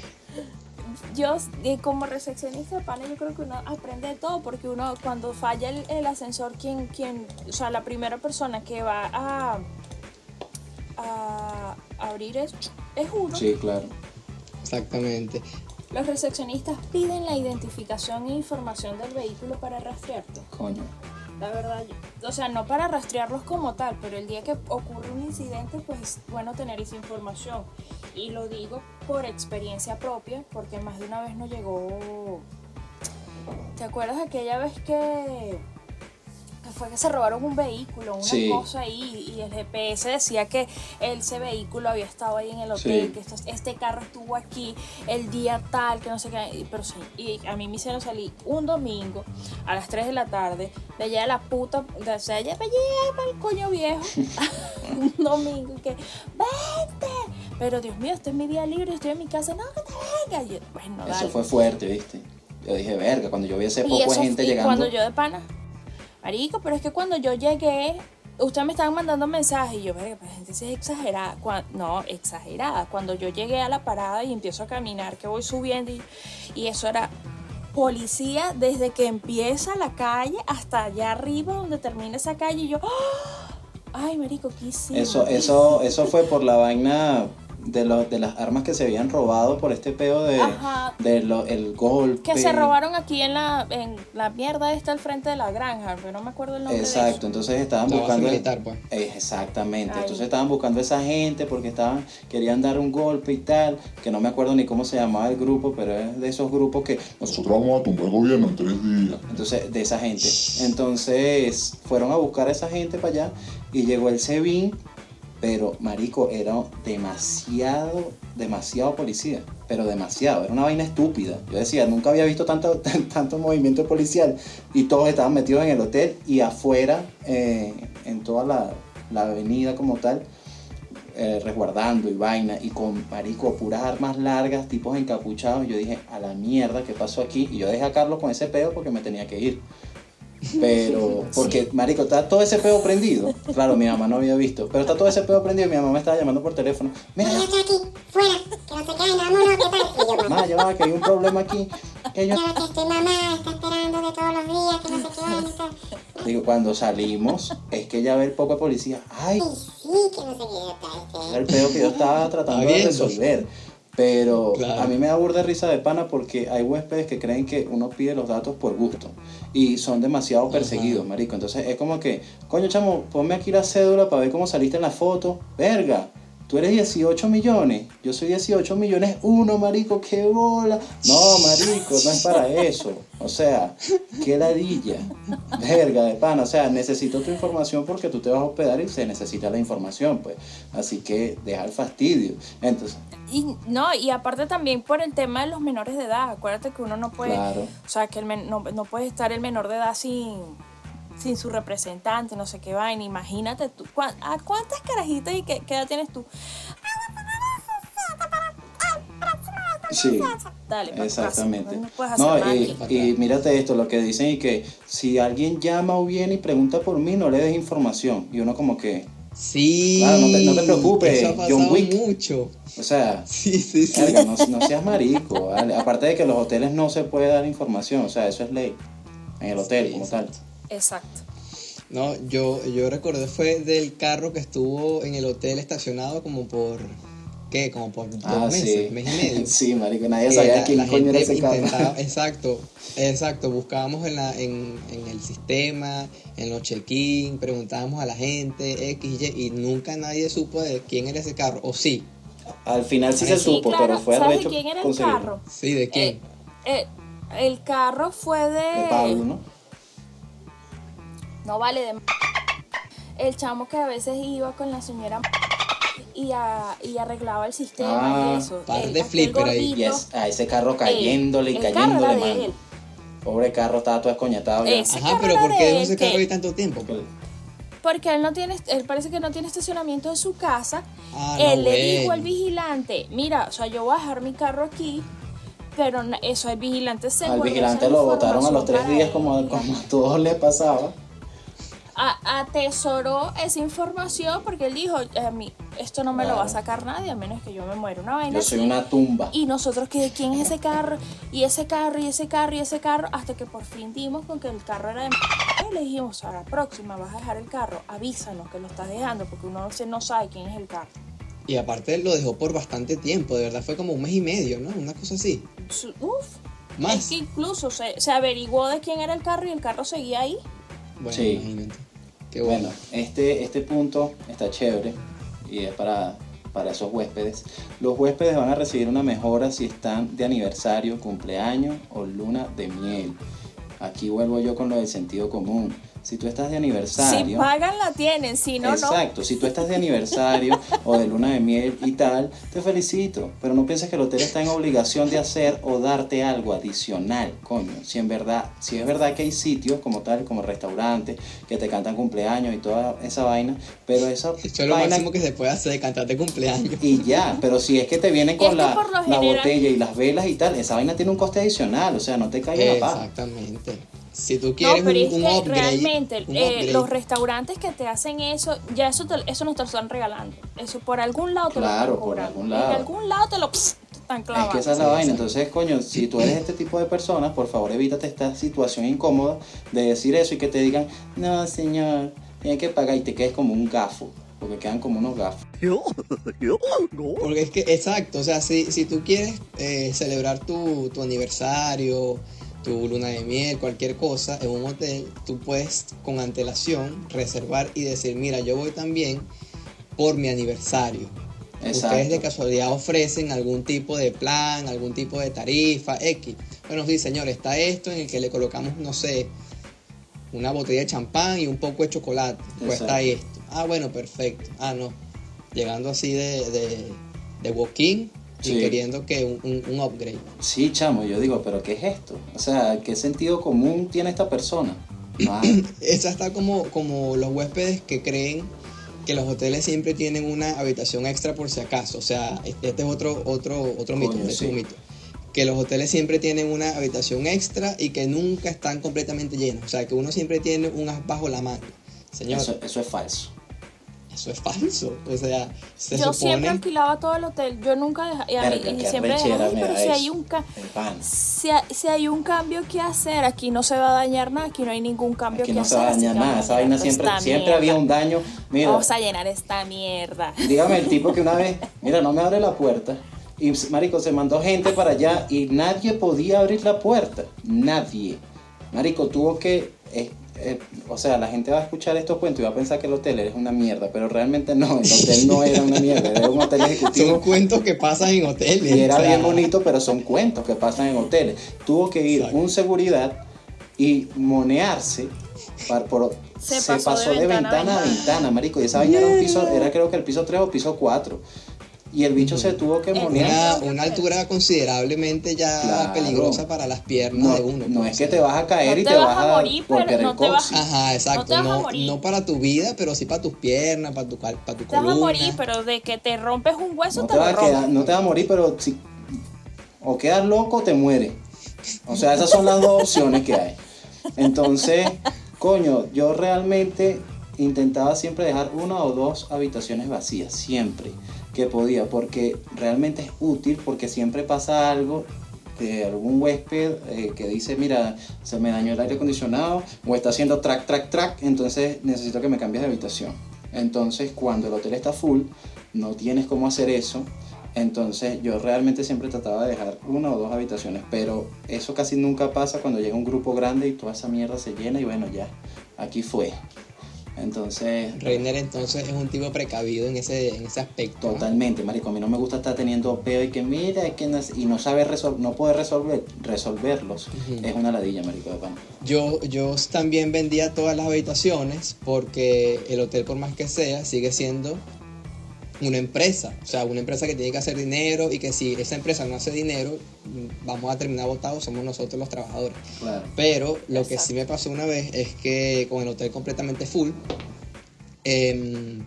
Yo, eh, como recepcionista de pana, yo creo que uno aprende de todo, porque uno, cuando falla el, el ascensor, quien, quien, o sea, la primera persona que va a, a abrir es, es uno. Sí, claro. Exactamente. Los recepcionistas piden la identificación e información del vehículo para rastrearte. Coño. La verdad, yo- o sea, no para rastrearlos como tal, pero el día que ocurre un incidente, pues es bueno tener esa información. Y lo digo por experiencia propia, porque más de una vez nos llegó... ¿Te acuerdas aquella vez que, que fue que se robaron un vehículo, una Sí. cosa ahí, y el GPS decía que ese vehículo había estado ahí en el hotel, Sí. que esto- este carro estuvo aquí el día tal, que no sé qué, pero sí, y a mí me hicieron salir un domingo a las 3 de la tarde, de allá de la puta, de allá para allá, para el coño viejo, un domingo, y que, vete, pero Dios mío, este es mi día libre, estoy en mi casa, no, que te venga, Y yo, bueno, Eso dale. fue fuerte, ¿viste? Yo dije, verga, cuando yo vi ese poco de gente y llegando. cuando yo de pana, marico, pero es que cuando yo llegué, ustedes me estaban mandando mensajes y yo, verga, pero la gente es exagerada. Cuan- no, exagerada. Cuando yo llegué a la parada y empiezo a caminar, que voy subiendo y, y eso era policía desde que empieza la calle hasta allá arriba donde termina esa calle y yo, ¡ah! ay, marico, ¿qué hicimos? Eso, eso, eso fue por la vaina de, los de las armas que se habían robado por este peo de, Ajá. de lo- el golpe. Que se robaron aquí en la, en la mierda esta al frente de la granja, pero no me acuerdo el nombre de eso. Exacto, entonces estaban La base buscando. militar, pues. Eh, Exactamente, Ay. entonces estaban buscando a esa gente porque estaban, querían dar un golpe y tal, que no me acuerdo ni cómo se llamaba el grupo, pero es de esos grupos que Nosotros vamos a tumbar el gobierno en tres días. entonces, de esa gente. Entonces, fueron a buscar a esa gente para allá y llegó el SEBIN, pero marico, era demasiado, demasiado policía, pero demasiado, era una vaina estúpida. Yo decía, nunca había visto tanto, tanto movimiento policial. Y todos estaban metidos en el hotel y afuera, eh, en toda la, avenida como tal. eh, resguardando y vaina. Y con marico puras armas largas tipos encapuchados. Yo dije a la mierda qué pasó aquí y yo dejé a Carlos con ese pedo porque me tenía que ir pero, porque, marico, está todo ese pedo prendido. Claro, mi mamá no había visto. Pero está todo ese pedo prendido y mi mamá me estaba llamando por teléfono. Mira, Ya estoy aquí, fuera, que no se caen, vámonos, ¿qué tal? Y yo, mamá, ya va, que hay un problema aquí. Que yo... que estoy mamá, está esperando de todos los días, que no y tal. Digo, cuando salimos, es que ya ve el poco de policía. Ay, Ay, sí, sí, que no sé qué, Es tal, el peo que yo estaba tratando de resolver. Pero Claro. a mí me da burda risa de pana porque hay huéspedes que creen que uno pide los datos por gusto y son demasiado perseguidos, marico. Entonces es como que, coño chamo, ponme aquí la cédula para ver cómo saliste en la foto. Verga, tú eres 18 millones, yo soy 18 millones uno, marico, qué bola. No, marico, no es para eso. O sea, qué ladilla. Verga de pana, o sea, necesito tu información porque tú te vas a hospedar y se necesita la información, pues. Así que deja el fastidio. Entonces, Y no, y aparte también por el tema de los menores de edad. Acuérdate que uno no puede, Claro. o sea, que el men- no, no puede estar el menor de edad sin, sin su representante, no sé qué vaina. Imagínate tú, ¿cuá- ¿a cuántas carajitas y qué, qué edad tienes tú? sí. Dale, casa. Exactamente. No, no puedes hacer No, y, y mírate esto, lo que dicen y que si alguien llama o viene y pregunta por mí, no le des información. Y uno como que, Sí. Claro, no te- no te preocupes, Eso ha John Wick. mucho. o sea, Sí, sí, sí. verga, no, no seas marico, ¿vale? Aparte de que en los hoteles no se puede dar información, o sea, eso es ley. En el hotel Sí, como tal. Exacto. No, yo, yo recordé fue del carro que estuvo en el hotel estacionado como por, ¿qué? Como por dos Ah, meses, sí. mes y medio. sí, marico, nadie sabía la- quién la coño era gente ese carro. intentaba- exacto, exacto, buscábamos en, la, en, en el sistema, en los check-in, preguntábamos a la gente, X, Y, y nunca nadie supo de quién era ese carro, o sí, Al final sí se Sí, supo, claro. pero fue ¿Sabes de quién era el carro? sí, ¿de quién? Eh, eh, el carro fue de... De Pablo, ¿no? No vale de... El chamo que a veces iba con la señora y, a- y arreglaba el sistema Ah, y eso. par El- de flipper ahí. gordito, Y es- a ese carro cayéndole y el carro cayéndole, era de mano. él. Pobre carro, estaba todo ya. Ese Ajá, carro pero era ¿por qué de dejó ese carro ahí tanto tiempo? Porque él no tiene, él parece que no tiene estacionamiento en su casa. Ah, no, él le dijo al vigilante, mira, o sea, yo voy a dejar mi carro aquí, pero eso el vigilante se Al vigilante lo botaron a los tres días como, como a todos les pasaba. A- atesoró esa información porque él dijo, a mí, esto no me lo va a sacar nadie a menos que yo me muera una vaina Yo soy así". una tumba. Y nosotros, que ¿quién es ese carro? Y ese carro, y ese carro, y ese carro, hasta que por fin dimos con que el carro era de y le dijimos, a la próxima vas a dejar el carro, avísanos que lo estás dejando, porque uno no, se- no sabe quién es el carro. Y aparte lo dejó por bastante tiempo, de verdad fue como un mes y medio, ¿no? Una cosa así. Uf, Más. es que incluso se, se averiguó de quién era el carro y el carro seguía ahí. Bueno, Sí. imagínate. Bueno. Bueno, este, este punto está chévere y es para, para esos huéspedes. Los huéspedes van a recibir una mejora si están de aniversario, cumpleaños o luna de miel. Aquí vuelvo yo con lo del sentido común. Si tú estás de Si aniversario... pagan la tienen, si no, no. Exacto, si tú estás de aniversario o de luna de miel y tal, te felicito, pero no pienses que el hotel está en obligación de hacer o darte algo adicional, coño. Si en verdad, si es verdad que hay sitios como tal, como restaurantes, que te cantan cumpleaños y toda esa vaina, pero esa Eso es lo vaina máximo que se puede hacer, cantarte cumpleaños. y ya, pero si es que te vienen con la, la botella y las velas y tal, esa vaina tiene un coste adicional, o sea, no te caigas a paz. Exactamente. Si tú No, quieres pero un, es un que upgrade, realmente un eh, los restaurantes que te hacen eso, ya eso, te- eso no te lo están regalando. Eso por algún lado te Claro, lo están por algún lado. En algún lado te lo pss, te están Es que esa es la Sí, vaina. Entonces, coño, si tú eres este tipo de personas, por favor evítate esta situación incómoda de decir eso y que te digan, no, señor, tiene que pagar y te quedes como un gafo. Porque quedan como unos gafos. Porque es que, exacto, o sea, si, si tú quieres eh, celebrar tu, tu aniversario, tu luna de miel, cualquier cosa en un hotel, tú puedes con antelación reservar y decir, mira, yo voy también por mi aniversario. Exacto. Ustedes de casualidad ofrecen algún tipo de plan, algún tipo de tarifa, X. Bueno, sí, señor, está esto en el que le colocamos, no sé, una botella de champán y un poco de chocolate. Cuesta Exacto. esto. Ah, bueno, perfecto. Ah, no. Llegando así de, de, de walk-in Sí. y queriendo que un, un, un upgrade. Sí, chamo, yo digo, pero ¿qué es esto? O sea, ¿qué sentido común tiene esta persona? Ah, Esa está como, como los huéspedes que creen que los hoteles siempre tienen una habitación extra por si acaso. O sea, este es otro, otro, otro mito, este es un mito. Que los hoteles siempre tienen una habitación extra y que nunca están completamente llenos. O sea, que uno siempre tiene un as bajo la manga. Señor, eso, eso es falso. Eso es falso. O sea, se yo siempre alquilaba todo el hotel. Yo nunca dejaba. Y, a mí- y siempre dejaba, "Ay, me pero si hay eso". un ca- si, hay, si hay un cambio que hacer, aquí no se va a dañar nada, aquí no hay ningún cambio Aquí que no se hacer. va a así dañar nada. Esa vaina siempre, siempre había un daño. Mira, Vamos a llenar esta mierda. dígame el tipo que una vez, mira, no me abre la puerta. Y marico, se mandó gente para allá y nadie podía abrir la puerta. Nadie. Marico, tuvo que. eh, eh, o sea, la gente va a escuchar estos cuentos y va a pensar que el hotel es una mierda, pero realmente no, el hotel no era una mierda, era un hotel Son ejecutivo. cuentos que pasan en hoteles. Y era o sea, bien bonito, pero son cuentos que pasan en hoteles. Tuvo que ir Exacto. un seguridad y monearse para, por, Se se, pasó pasó, de de ventana a ventana a ventana. ventana, marico. Y esa vaina era un piso, era creo que el piso 3 o piso 4. Y el bicho se tuvo que monear. Una, una altura considerablemente ya Claro. peligrosa para las piernas No, de uno. no pues, es o que te vas a caer No y te te vas vas a morir, pero no el te vas-. Ajá, exacto. te vas a No, morir. no para tu vida, pero sí para tus piernas, para tu, para tu Te vas columna. a morir, pero de que te rompes un hueso, No te, te, lo vas a no te vas a morir, pero si o quedas loco o te mueres. O sea, esas son las dos opciones que hay. Entonces, coño, yo realmente intentaba siempre dejar una o dos habitaciones vacías, siempre que podía, porque realmente es útil, porque siempre pasa algo de algún huésped eh, que dice, mira, se me dañó el aire acondicionado o está haciendo track, track, track, entonces necesito que me cambies de habitación. Entonces, cuando el hotel está full, no tienes cómo hacer eso. Entonces, yo realmente siempre trataba de dejar una o dos habitaciones, pero eso casi nunca pasa cuando llega un grupo grande y toda esa mierda se llena y bueno, ya, aquí fue. Entonces, Reiner entonces es un tipo precavido en ese, en ese aspecto. Totalmente, marico. A mí no me gusta estar teniendo peo y que mira, es que no, y no saber resolver, no poder resolver, resolverlos. Es una ladilla, marico de pan. Yo, yo también vendía todas las habitaciones porque el hotel, por más que sea, sigue siendo una empresa. O sea, una empresa que tiene que hacer dinero y que si esa empresa no hace dinero, vamos a terminar votados, somos nosotros los trabajadores. Claro. Pero lo que sí me pasó una vez es que con el hotel completamente full, em,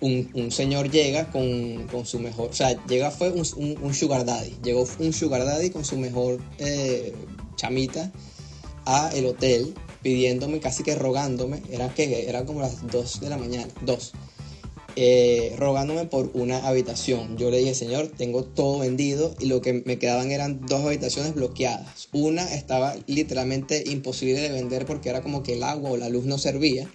un, un señor llega con, con su mejor, o sea, llega fue un, un- un sugar daddy, llegó un sugar daddy con su mejor eh, chamita a el hotel pidiéndome, casi que rogándome, era que eran como las 2 de la mañana, 2, eh, rogándome por una habitación. Yo le dije, señor, tengo todo vendido y lo que me quedaban eran dos habitaciones bloqueadas. Una estaba literalmente imposible de vender porque era como que el agua o la luz no servía.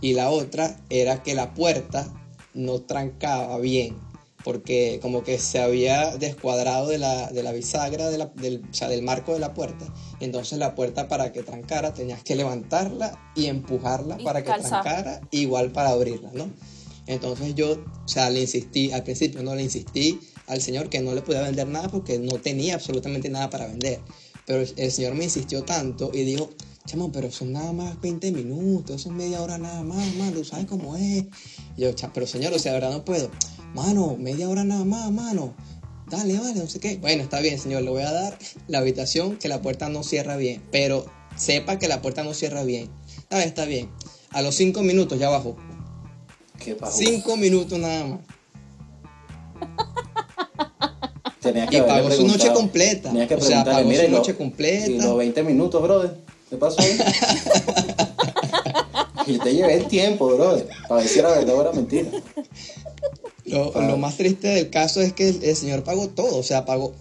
Y la otra era que la puerta no trancaba bien. Porque como que se había descuadrado de la, de la bisagra, de la- del, o sea, del marco de la puerta. Entonces la puerta para que trancara tenías que levantarla y empujarla Y para que trancara, igual para abrirla, ¿no? Entonces yo, o sea, le insistí, al principio no le insistí al señor que no le podía vender nada porque no tenía absolutamente nada para vender. Pero el, señor me insistió tanto y dijo, chamo, pero son nada más 20 minutos, son media hora nada más, mano, sabes cómo es. Y yo, "Cha- pero señor, o sea, de verdad no puedo. Mano, media hora nada más, mano. Dale, vale, no sé qué. Bueno, está bien, señor, le voy a dar la habitación que la puerta no cierra bien. Pero sepa que la puerta no cierra bien. Está bien, está bien. A los 5 minutos ya bajó. Qué pajo. Cinco minutos nada más. Tenías Y haberle pagó su noche completa. Tenías que O sea, preguntarle, pagó mira, su y lo- noche completa. Y los 20 minutos, brother. ¿Qué pasó ahí? y te llevé el tiempo, brother. Para ver si era verdad o era mentira. Lo, lo más triste del caso es que el, el señor pagó todo, o sea, pagó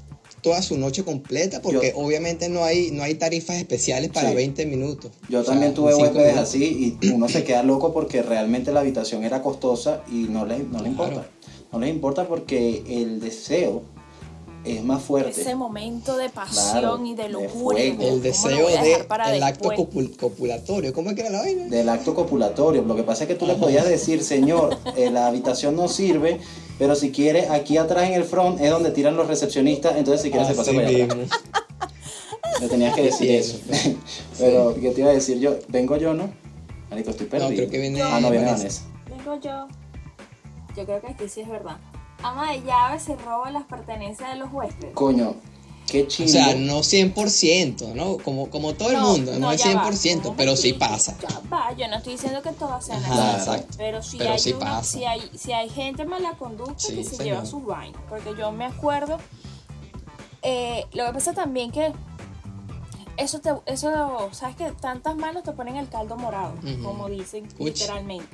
toda su noche completa porque Yo- obviamente no hay, no hay tarifas especiales para Sí. 20 minutos. Yo O sea, también tuve huéspedes así y uno se queda loco porque realmente la habitación era costosa y no les, no les importa. Claro. No les importa porque el deseo es más fuerte. Ese momento de pasión Claro, y de de locura. fuego. ¿cómo El deseo dejar de acto copul- copulatorio. ¿Cómo es que era la vaina? Del acto copulatorio. Lo que pasa es que tú le podías decir, señor, eh, la habitación no sirve, pero si quiere, aquí atrás en el front es donde tiran los recepcionistas, entonces si quiere se pasa Así para allá. Le tenías que decir eso. Pero, ¿qué te iba a decir yo? Vengo yo, ¿no? Marico, estoy perdido. creo que viene Ah, no, viene Vanessa. Vanessa. Vengo yo. Yo creo que aquí sí es verdad. Ama de llaves se roba las pertenencias de los huéspedes. Coño, qué O chingo. sea, no 100%, ¿no? Como, como todo el mundo, no, es ya va, 100%, un pero sí pasa. Ya va, yo no estoy diciendo que todo sea Ajá, así. exacto. Pero si Pero hay sí una- pasa. si hay, si hay gente mala conducta Sí, que se señor. lleva sus vainas. Porque yo me acuerdo. eh, lo que pasa también que eso te, eso, sabes que tantas manos te ponen el caldo morado, como dicen Uch. literalmente.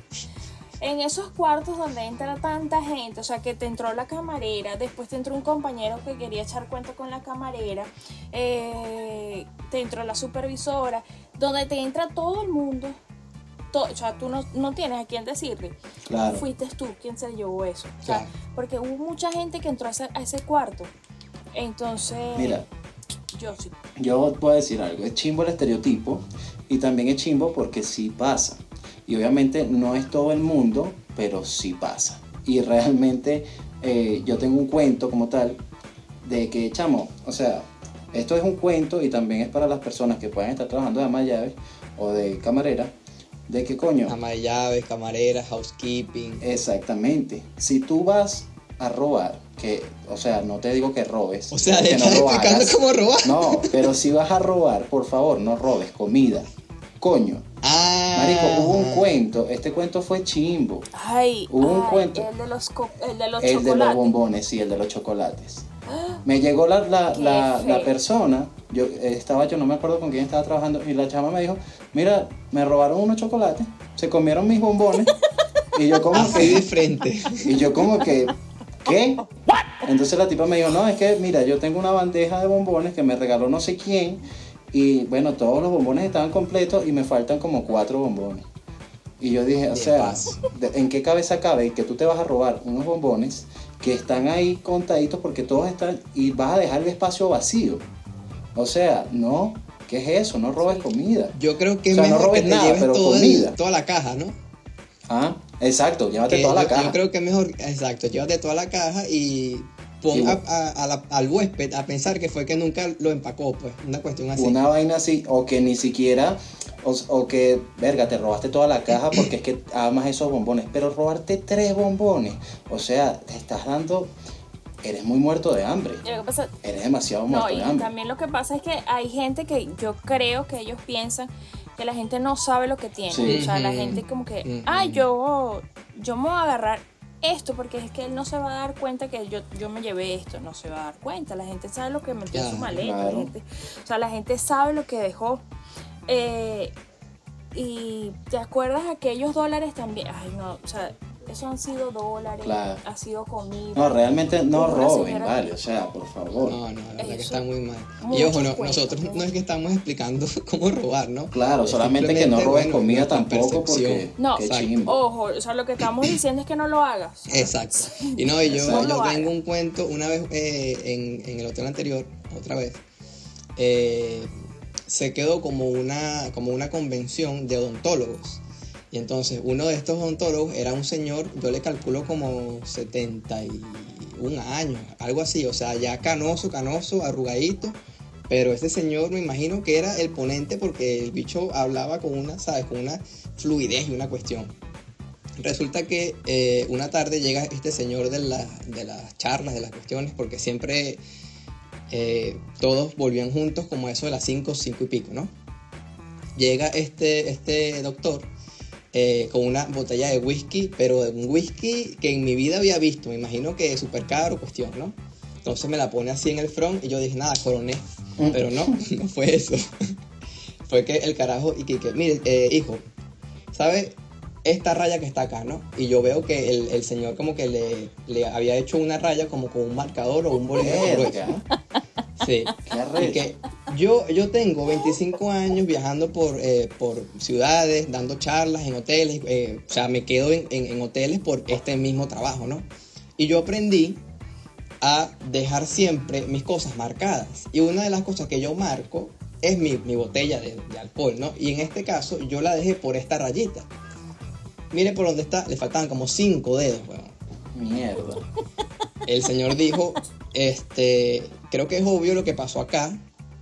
En esos cuartos donde entra tanta gente, o sea, que te entró la camarera, después te entró un compañero que quería echar cuenta con la camarera, eh, te entró la supervisora, donde te entra todo el mundo. to- o sea, tú no, no tienes a quién decirle. Claro. Fuiste tú quien se llevó eso. O sea, Claro. porque hubo mucha gente que entró a ese, a ese cuarto. Entonces, Mira, yo sí. yo puedo decir algo, es chimbo el estereotipo y también es chimbo porque sí pasa. Y obviamente no es todo el mundo, pero sí pasa. Y realmente eh, yo tengo un cuento como tal de que, chamo, o sea, esto es un cuento y también es para las personas que pueden estar trabajando de ama de llaves o de camarera, de que coño, Ama de llaves, camareras, housekeeping. exactamente, si tú vas a robar, que, o sea, no te digo que robes, O sea, que cómo robar. No, pero si vas a robar, por favor, no robes comida. Coño. Ah. Marico, hubo un cuento, este cuento fue chimbo. Ay, Hubo un cuento. El de los, co- el de los El de los chocolates. bombones, sí, el de los chocolates. Me llegó la, la, la, persona, yo estaba, yo no me acuerdo con quién estaba trabajando, y la chama me dijo, mira, me robaron unos chocolates, se comieron mis bombones, y yo como Así de que, frente. y yo como que, ¿qué? Entonces la tipa me dijo, no, es que mira, yo tengo una bandeja de bombones que me regaló no sé quién, y bueno, todos los bombones estaban completos y me faltan como cuatro bombones. Y yo dije, o sea, ¿en qué cabeza cabe que tú te vas a robar unos bombones que están ahí contaditos porque todos están y vas a dejar el espacio vacío? O sea, no, ¿qué es eso? No robes comida. Yo creo que es O sea, no mejor robes que te nada, lleves pero todo el- comida. toda la caja, ¿no? Ah, exacto, llévate Que toda la yo, caja. yo creo que es mejor, exacto, llévate toda la caja y pon Y a- a- a la- al huésped a pensar que fue que nunca lo empacó, pues, una cuestión así. Una vaina así, o que ni siquiera, o, o que, verga, te robaste toda la caja porque es que amas esos bombones, pero robarte tres bombones, o sea, te estás dando, eres muy muerto de hambre, Y lo que pasa- eres demasiado No, muerto y de hambre. también lo que pasa es que hay gente que yo creo que ellos piensan que la gente no sabe lo que tiene. Sí. O sea, la gente como que, ay, yo, yo me voy a agarrar esto porque es que él no se va a dar cuenta que yo, yo me llevé esto, no se va a dar cuenta. La gente sabe lo que metió en su Claro, maleta. La gente, o sea, la gente sabe lo que dejó. Eh, y te acuerdas aquellos dólares también. Ay, no, o sea, eso han sido dólares, Claro. ha sido comida. No, realmente no roben, vale, o sea, por favor. No, no, la verdad que está muy mal. Y ojo, no, nosotros ¿no? no es que estamos explicando cómo robar, ¿no? Claro, solamente que no bueno, comida tampoco porque. No, qué Exacto. chimbo. Ojo, o sea, lo que estamos diciendo es que no lo hagas. Exacto. Y no, y yo, yo tengo un cuento una vez eh, en, en el hotel anterior, otra vez. eh, se quedó como una, como una convención de odontólogos. Y entonces uno de estos odontólogos era un señor, yo le calculo como 71 años, algo así, o sea, ya canoso, canoso, arrugadito. Pero ese señor me imagino que era el ponente porque el bicho hablaba con una, ¿sabes? Con una fluidez y una cuestión. Resulta que eh, una tarde llega este señor de, la- de las charlas, de las cuestiones, porque siempre eh, todos volvían juntos como eso de las 5, 5 y pico, ¿no? Llega este, este doctor eh, con una botella de whisky, pero de un whisky que en mi vida había visto, me imagino que súper caro, cuestión, ¿no? Entonces me la pone así en el front y yo dije, nada, coroné. Pero no, no fue eso. fue que el carajo, y que, que, mire, eh, hijo, ¿sabe? Esta raya que está acá, ¿no? Y yo veo que el, el señor como que le, le había hecho una raya como con un marcador o un bolígrafo grueso. Sí. Y que yo, yo tengo 25 años viajando por, eh, por ciudades, dando charlas en hoteles, eh, o sea, me quedo en, en- en hoteles por este mismo trabajo, ¿no? Y yo aprendí a dejar siempre mis cosas marcadas. Y una de las cosas que yo marco es mi, mi botella de, de alcohol, ¿no? Y en este caso yo la dejé por esta rayita. Mire por dónde está, le faltaban como 5 dedos, weón. Mierda. El señor dijo, este, creo que es obvio lo que pasó acá.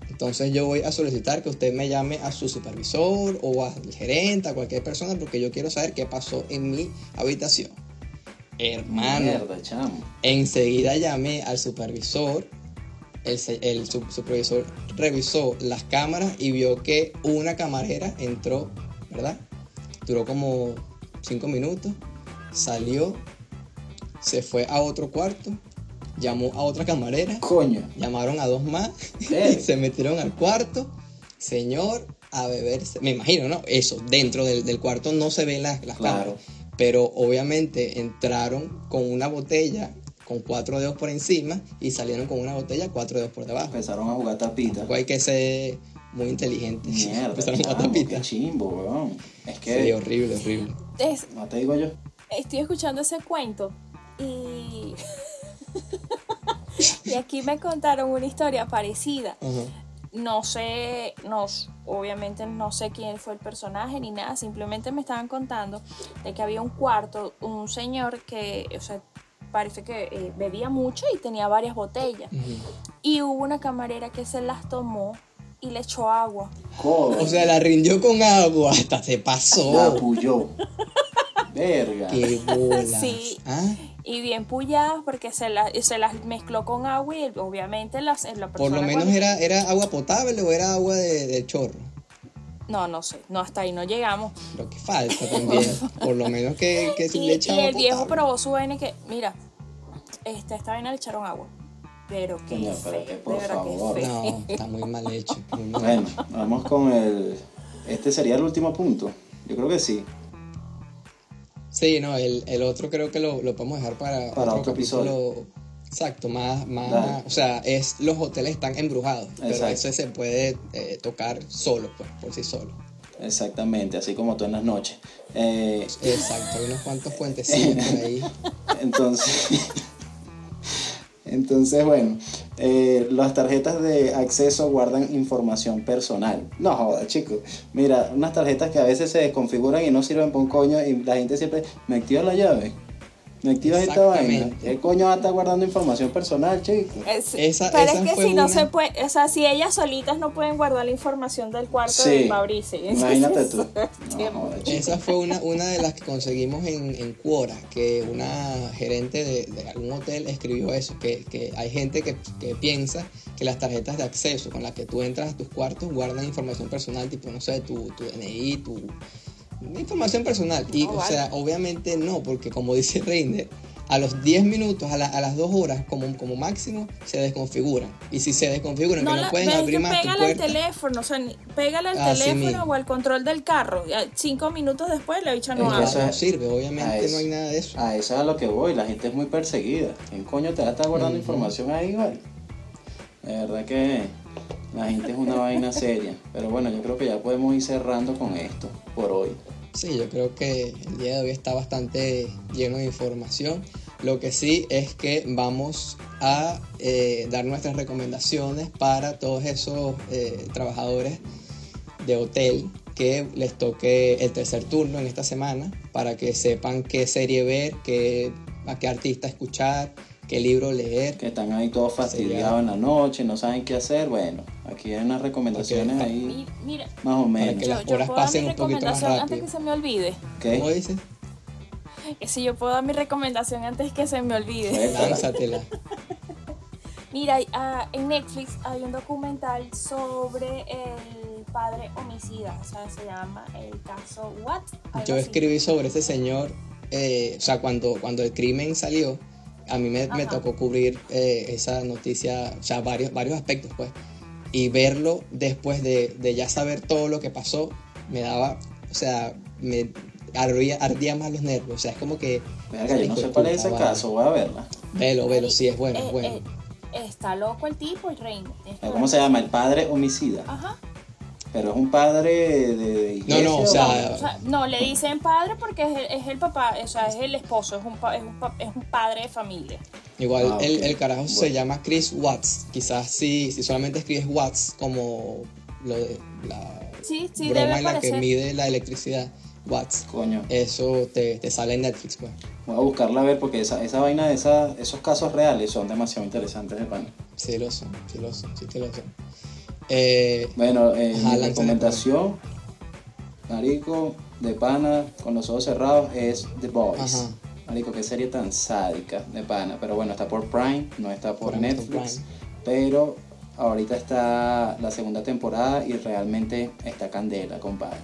Entonces yo voy a solicitar que usted me llame a su supervisor o al gerente, a cualquier persona, porque yo quiero saber qué pasó en mi habitación. Hermano, Mierda, chamo. enseguida llamé al supervisor. El, supervisor revisó las cámaras y vio que una camarera entró, ¿verdad? Duró como cinco minutos, salió, se fue a otro cuarto, llamó a otra camarera, Coño. llamaron a dos más y se metieron al cuarto. Señor, a beberse. Me imagino, ¿no? Eso, dentro del, del cuarto no se ven las, las Claro. cámaras. pero obviamente entraron con una botella con cuatro dedos por encima y salieron con una botella cuatro dedos por debajo. Empezaron a jugar tapita. Tampoco hay que ser muy inteligente. Mierda, Empezaron a jugar chamo, tapita. qué chimbo, weón. Es Sí, que, horrible, horrible. Es- no te digo yo. estoy escuchando ese cuento y... y aquí me contaron una historia parecida. No sé, no, obviamente no sé quién fue el personaje ni nada, simplemente me estaban contando de que había un cuarto, un señor que, o sea, parece que eh, bebía mucho y tenía varias botellas. Y hubo una camarera que se las tomó y le echó agua. Codo. O sea, la rindió con agua, hasta se la pasó. puyó. Verga. Qué bolas. Sí. Ah, Y bien puyadas porque se, la- se las mezcló con agua y obviamente las, la persona... por lo menos cuando- era, era agua potable o era agua de, de chorro. No, no sé, no, hasta ahí no llegamos. Lo que falta también. Por lo menos que, que si Y, le y echaba el viejo probó su vaina y que, mira, este, esta vaina le echaron agua. Pero qué Coño, pero que por que favor. No, está muy mal hecho. muy mal Bueno, vamos con el. Este sería el último punto. Yo creo que sí. Sí, no, el, el otro creo que lo, lo podemos dejar para, Para otro capítulo. Exacto, más, más, Dale. o sea, es los hoteles están embrujados, pero Exacto. eso se puede eh, tocar solo, pues, por sí solo. Exactamente, así como tú en las noches. Eh, Exacto, hay unos cuantos puentecitos por ahí. entonces. Entonces, bueno, eh, las tarjetas de acceso guardan información personal. No joda, chicos. Mira, unas tarjetas que a veces se desconfiguran y no sirven para un coño y la gente siempre, ¿me activas la llave? ¿Me activas esta vaina? ¿Qué coño va a estar guardando información personal, chicos? Es- Esa- pero esa es que fue si no se puede, o sea, si ellas solitas no pueden guardar la información del cuarto Sí. de Mauricio. Imagínate tú. No. Esa fue una, una de las que conseguimos en, en Quora, que una gerente de, de algún hotel escribió eso, que, que hay gente que, que piensa que las tarjetas de acceso con las que tú entras a tus cuartos guardan información personal, tipo, no sé, tu, tu DNI, tu información personal. Y, No, o vale. sea, obviamente no, porque como dice Reiner, a los 10 minutos, a, la- a las 2 horas como, como máximo, se desconfiguran. Y si se desconfiguran, No que no la, pueden ves abrir más tu pégale al teléfono, o sea, pégale al Así teléfono mismo. o al control del carro. Cinco minutos después la bicha no habla. eso no sirve, obviamente eso. no hay nada de eso. A eso es a lo que voy, la gente es muy perseguida. ¿Quién coño te va a estar guardando información ahí, vale? De verdad que la gente es una vaina seria. Pero bueno, yo creo que ya podemos ir cerrando con esto por hoy. Sí, yo creo que el día de hoy está bastante lleno de información. Lo que sí es que vamos a eh, dar nuestras recomendaciones para todos esos eh, trabajadores de hotel que les toque el tercer turno en esta semana para que sepan qué serie ver, qué, a qué artista escuchar, qué libro leer. Que están ahí todos fastidiados en la noche, no saben qué hacer. Bueno, aquí hay unas recomendaciones ahí Mi- Mira, más o Para menos. que las yo horas puedo dar pasen un poquito más antes que se me olvide. ¿Qué? ¿Cómo dices? Que si yo puedo dar mi recomendación antes que se me olvide. Suéltala. Lánzatela. Mira, ah, en Netflix hay un documental sobre el padre homicida, o sea, se llama el caso What. algo Yo así. escribí sobre ese señor, eh, o sea, cuando, cuando el crimen salió, a mí me, tocó cubrir eh, esa noticia, o sea, varios, varios aspectos, pues. Y verlo después de, de ya saber todo lo que pasó, me daba, o sea, me ardía, ardía más los nervios. O sea, es como que... Verga, yo no sé cuál es ese vale. caso, voy a verla. Velo, velo, sí, es bueno, Eh, es bueno. eh, está loco el tipo. Tienes que ¿Cómo se llama? El padre homicida. Ajá. Pero es un padre de, de iglesia. no, o sea, O sea, no, le dicen padre porque es el, es el papá, o sea, es el esposo, es un, pa- es un, pa- es un padre de familia. Igual Ah, el, ok. el carajo se Bueno. llama Chris Watts. Quizás si, si solamente escribes Watts como lo de la Sí, sí, broma debe en la que parecer. mide la electricidad, Watts. Coño, Eso te, te sale en Netflix, pues. voy a buscarla a ver porque esa, esa vaina de esa, esos casos reales son demasiado interesantes de pan. Sí lo son, sí lo son, sí que lo son. Eh, Bueno, eh, mi recomendación, Marico, de pana, con los ojos cerrados, es The Boys. Ajá. Marico, qué serie tan sádica de pana. Pero bueno, está por Prime, no está por está Netflix. Pero ahorita está la segunda temporada y realmente está candela, compadre.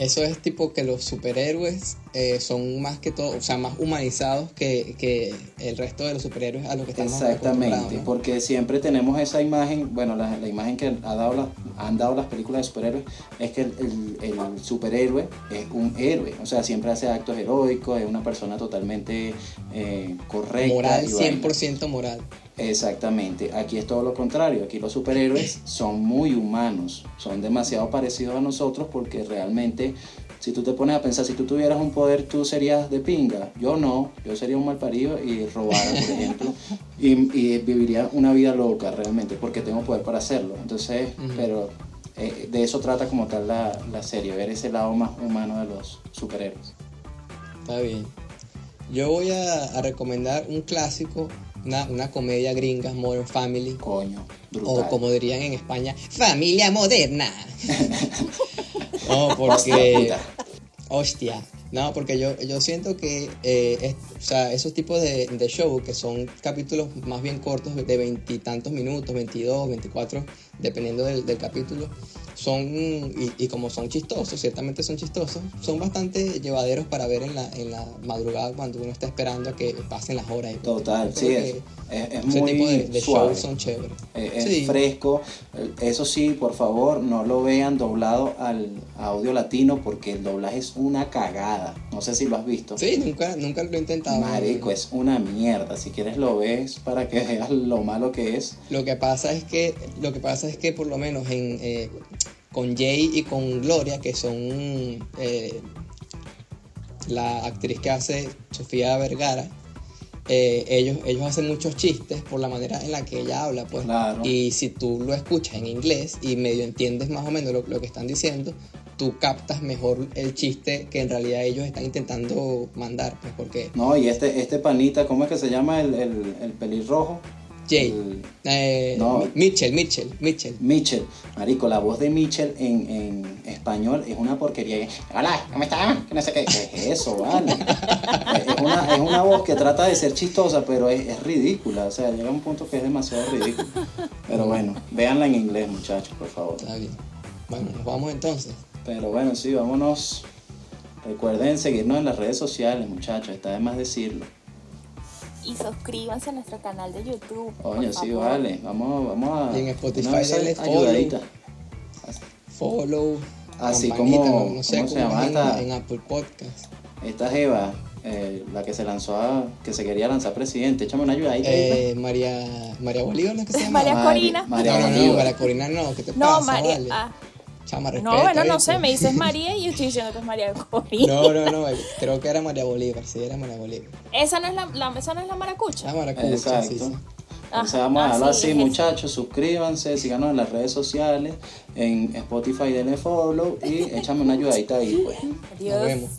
Eso es tipo que los superhéroes eh, son más que todo, o sea, más humanizados que, que el resto de los superhéroes a los que estamos Exactamente, porque siempre tenemos esa imagen, bueno, la, la imagen que ha dado la- han dado las películas de superhéroes es que el, el- el superhéroe es un héroe, o sea, siempre hace actos heroicos, es una persona totalmente eh, correcta. Moral, y vaina. 100% moral. Exactamente, aquí es todo lo contrario, aquí los superhéroes son muy humanos, son demasiado parecidos a nosotros porque realmente, si tú te pones a pensar, si tú tuvieras un poder, tú serías de pinga, yo no, yo sería un malparido y robara, por ejemplo, y, y viviría una vida loca realmente porque tengo poder para hacerlo, entonces, pero eh, de eso trata como tal la, la serie, ver ese lado más humano de los superhéroes. Está bien. Yo voy a, a recomendar un clásico, una, una comedia gringa, Modern Family. Coño, O como dirían en España, familia moderna. no, porque. Hostia. No, porque yo, yo siento que eh, es- o sea, esos tipos de, de show que son capítulos más bien cortos, de veintitantos minutos, 22, 24, dependiendo del, del capítulo, son, y, y como son chistosos, ciertamente son chistosos, son bastante llevaderos para ver en la, en la madrugada cuando uno está esperando a que pasen las horas. y. Total, sí, es, es, es muy tipo de, de suave. shows son chéveres. Es Sí. fresco. Eso sí, por favor, no lo vean doblado al audio latino porque el doblaje es una cagada. No sé si lo has visto. Sí, nunca, nunca lo he intentado. Marico, es una mierda. Si quieres lo ves para que veas lo malo que es. Lo que pasa es que, lo que pasa es que por lo menos en eh, con Jay y con Gloria, que son eh, la actriz que hace Sofía Vergara, eh, ellos, ellos hacen muchos chistes por la manera en la que ella habla, pues. Claro. Y si tú lo escuchas en inglés y medio entiendes más o menos lo, lo que están diciendo, tú captas mejor el chiste que en realidad ellos están intentando mandar, pues porque No, y este, este panita, ¿cómo es que se llama el, el, el pelirrojo? Jay, El- eh, No. Mitchell, Mitchell, Mitchell. Mitchell, marico, la voz de Mitchell en, en español es una porquería. Hola, ¿cómo estás? No sé qué. ¿Qué es eso, vale? es, es una, es una voz que trata de ser chistosa, pero es, es ridícula. O sea, llega a un punto que es demasiado ridículo. Pero bueno, véanla en inglés, muchachos, por favor. Está bien. Bueno, nos vamos entonces. Pero bueno, sí, vámonos. Recuerden seguirnos en las redes sociales, muchachos. Está de más decirlo. Y suscríbanse a nuestro canal de YouTube. Coño, sí, favor. vale. Vamos, vamos a. Y en Spotify una vez denle ayudadita. Follow. Así como- no, no sé ¿cómo se llama esta? en Apple Podcast. Esta Jeva, eh, la que se lanzó a, que se quería lanzar presidente, échame una ayudadita. ahí. Eh, María, María Bolívar, ¿no es que se llama? María María- Corina. María no, no, no, Bolívar. María Corina no, ¿qué te No, pasa? María. vale? ah, Chama, no, bueno, no ¿viste? sé, me dices María y yo estoy diciendo que es María Corina. No, no, no, creo que era María Bolívar, sí, era María Bolívar. Esa no es la, la- esa no es la maracucha. La maracucha, Exacto. sí, sí. Entonces Ajá, vamos a dejarlo ah, así, sí, muchachos. Suscríbanse, síganos en las redes sociales, en Spotify denle follow y échame una ayudadita ahí, pues. Adiós. Nos vemos.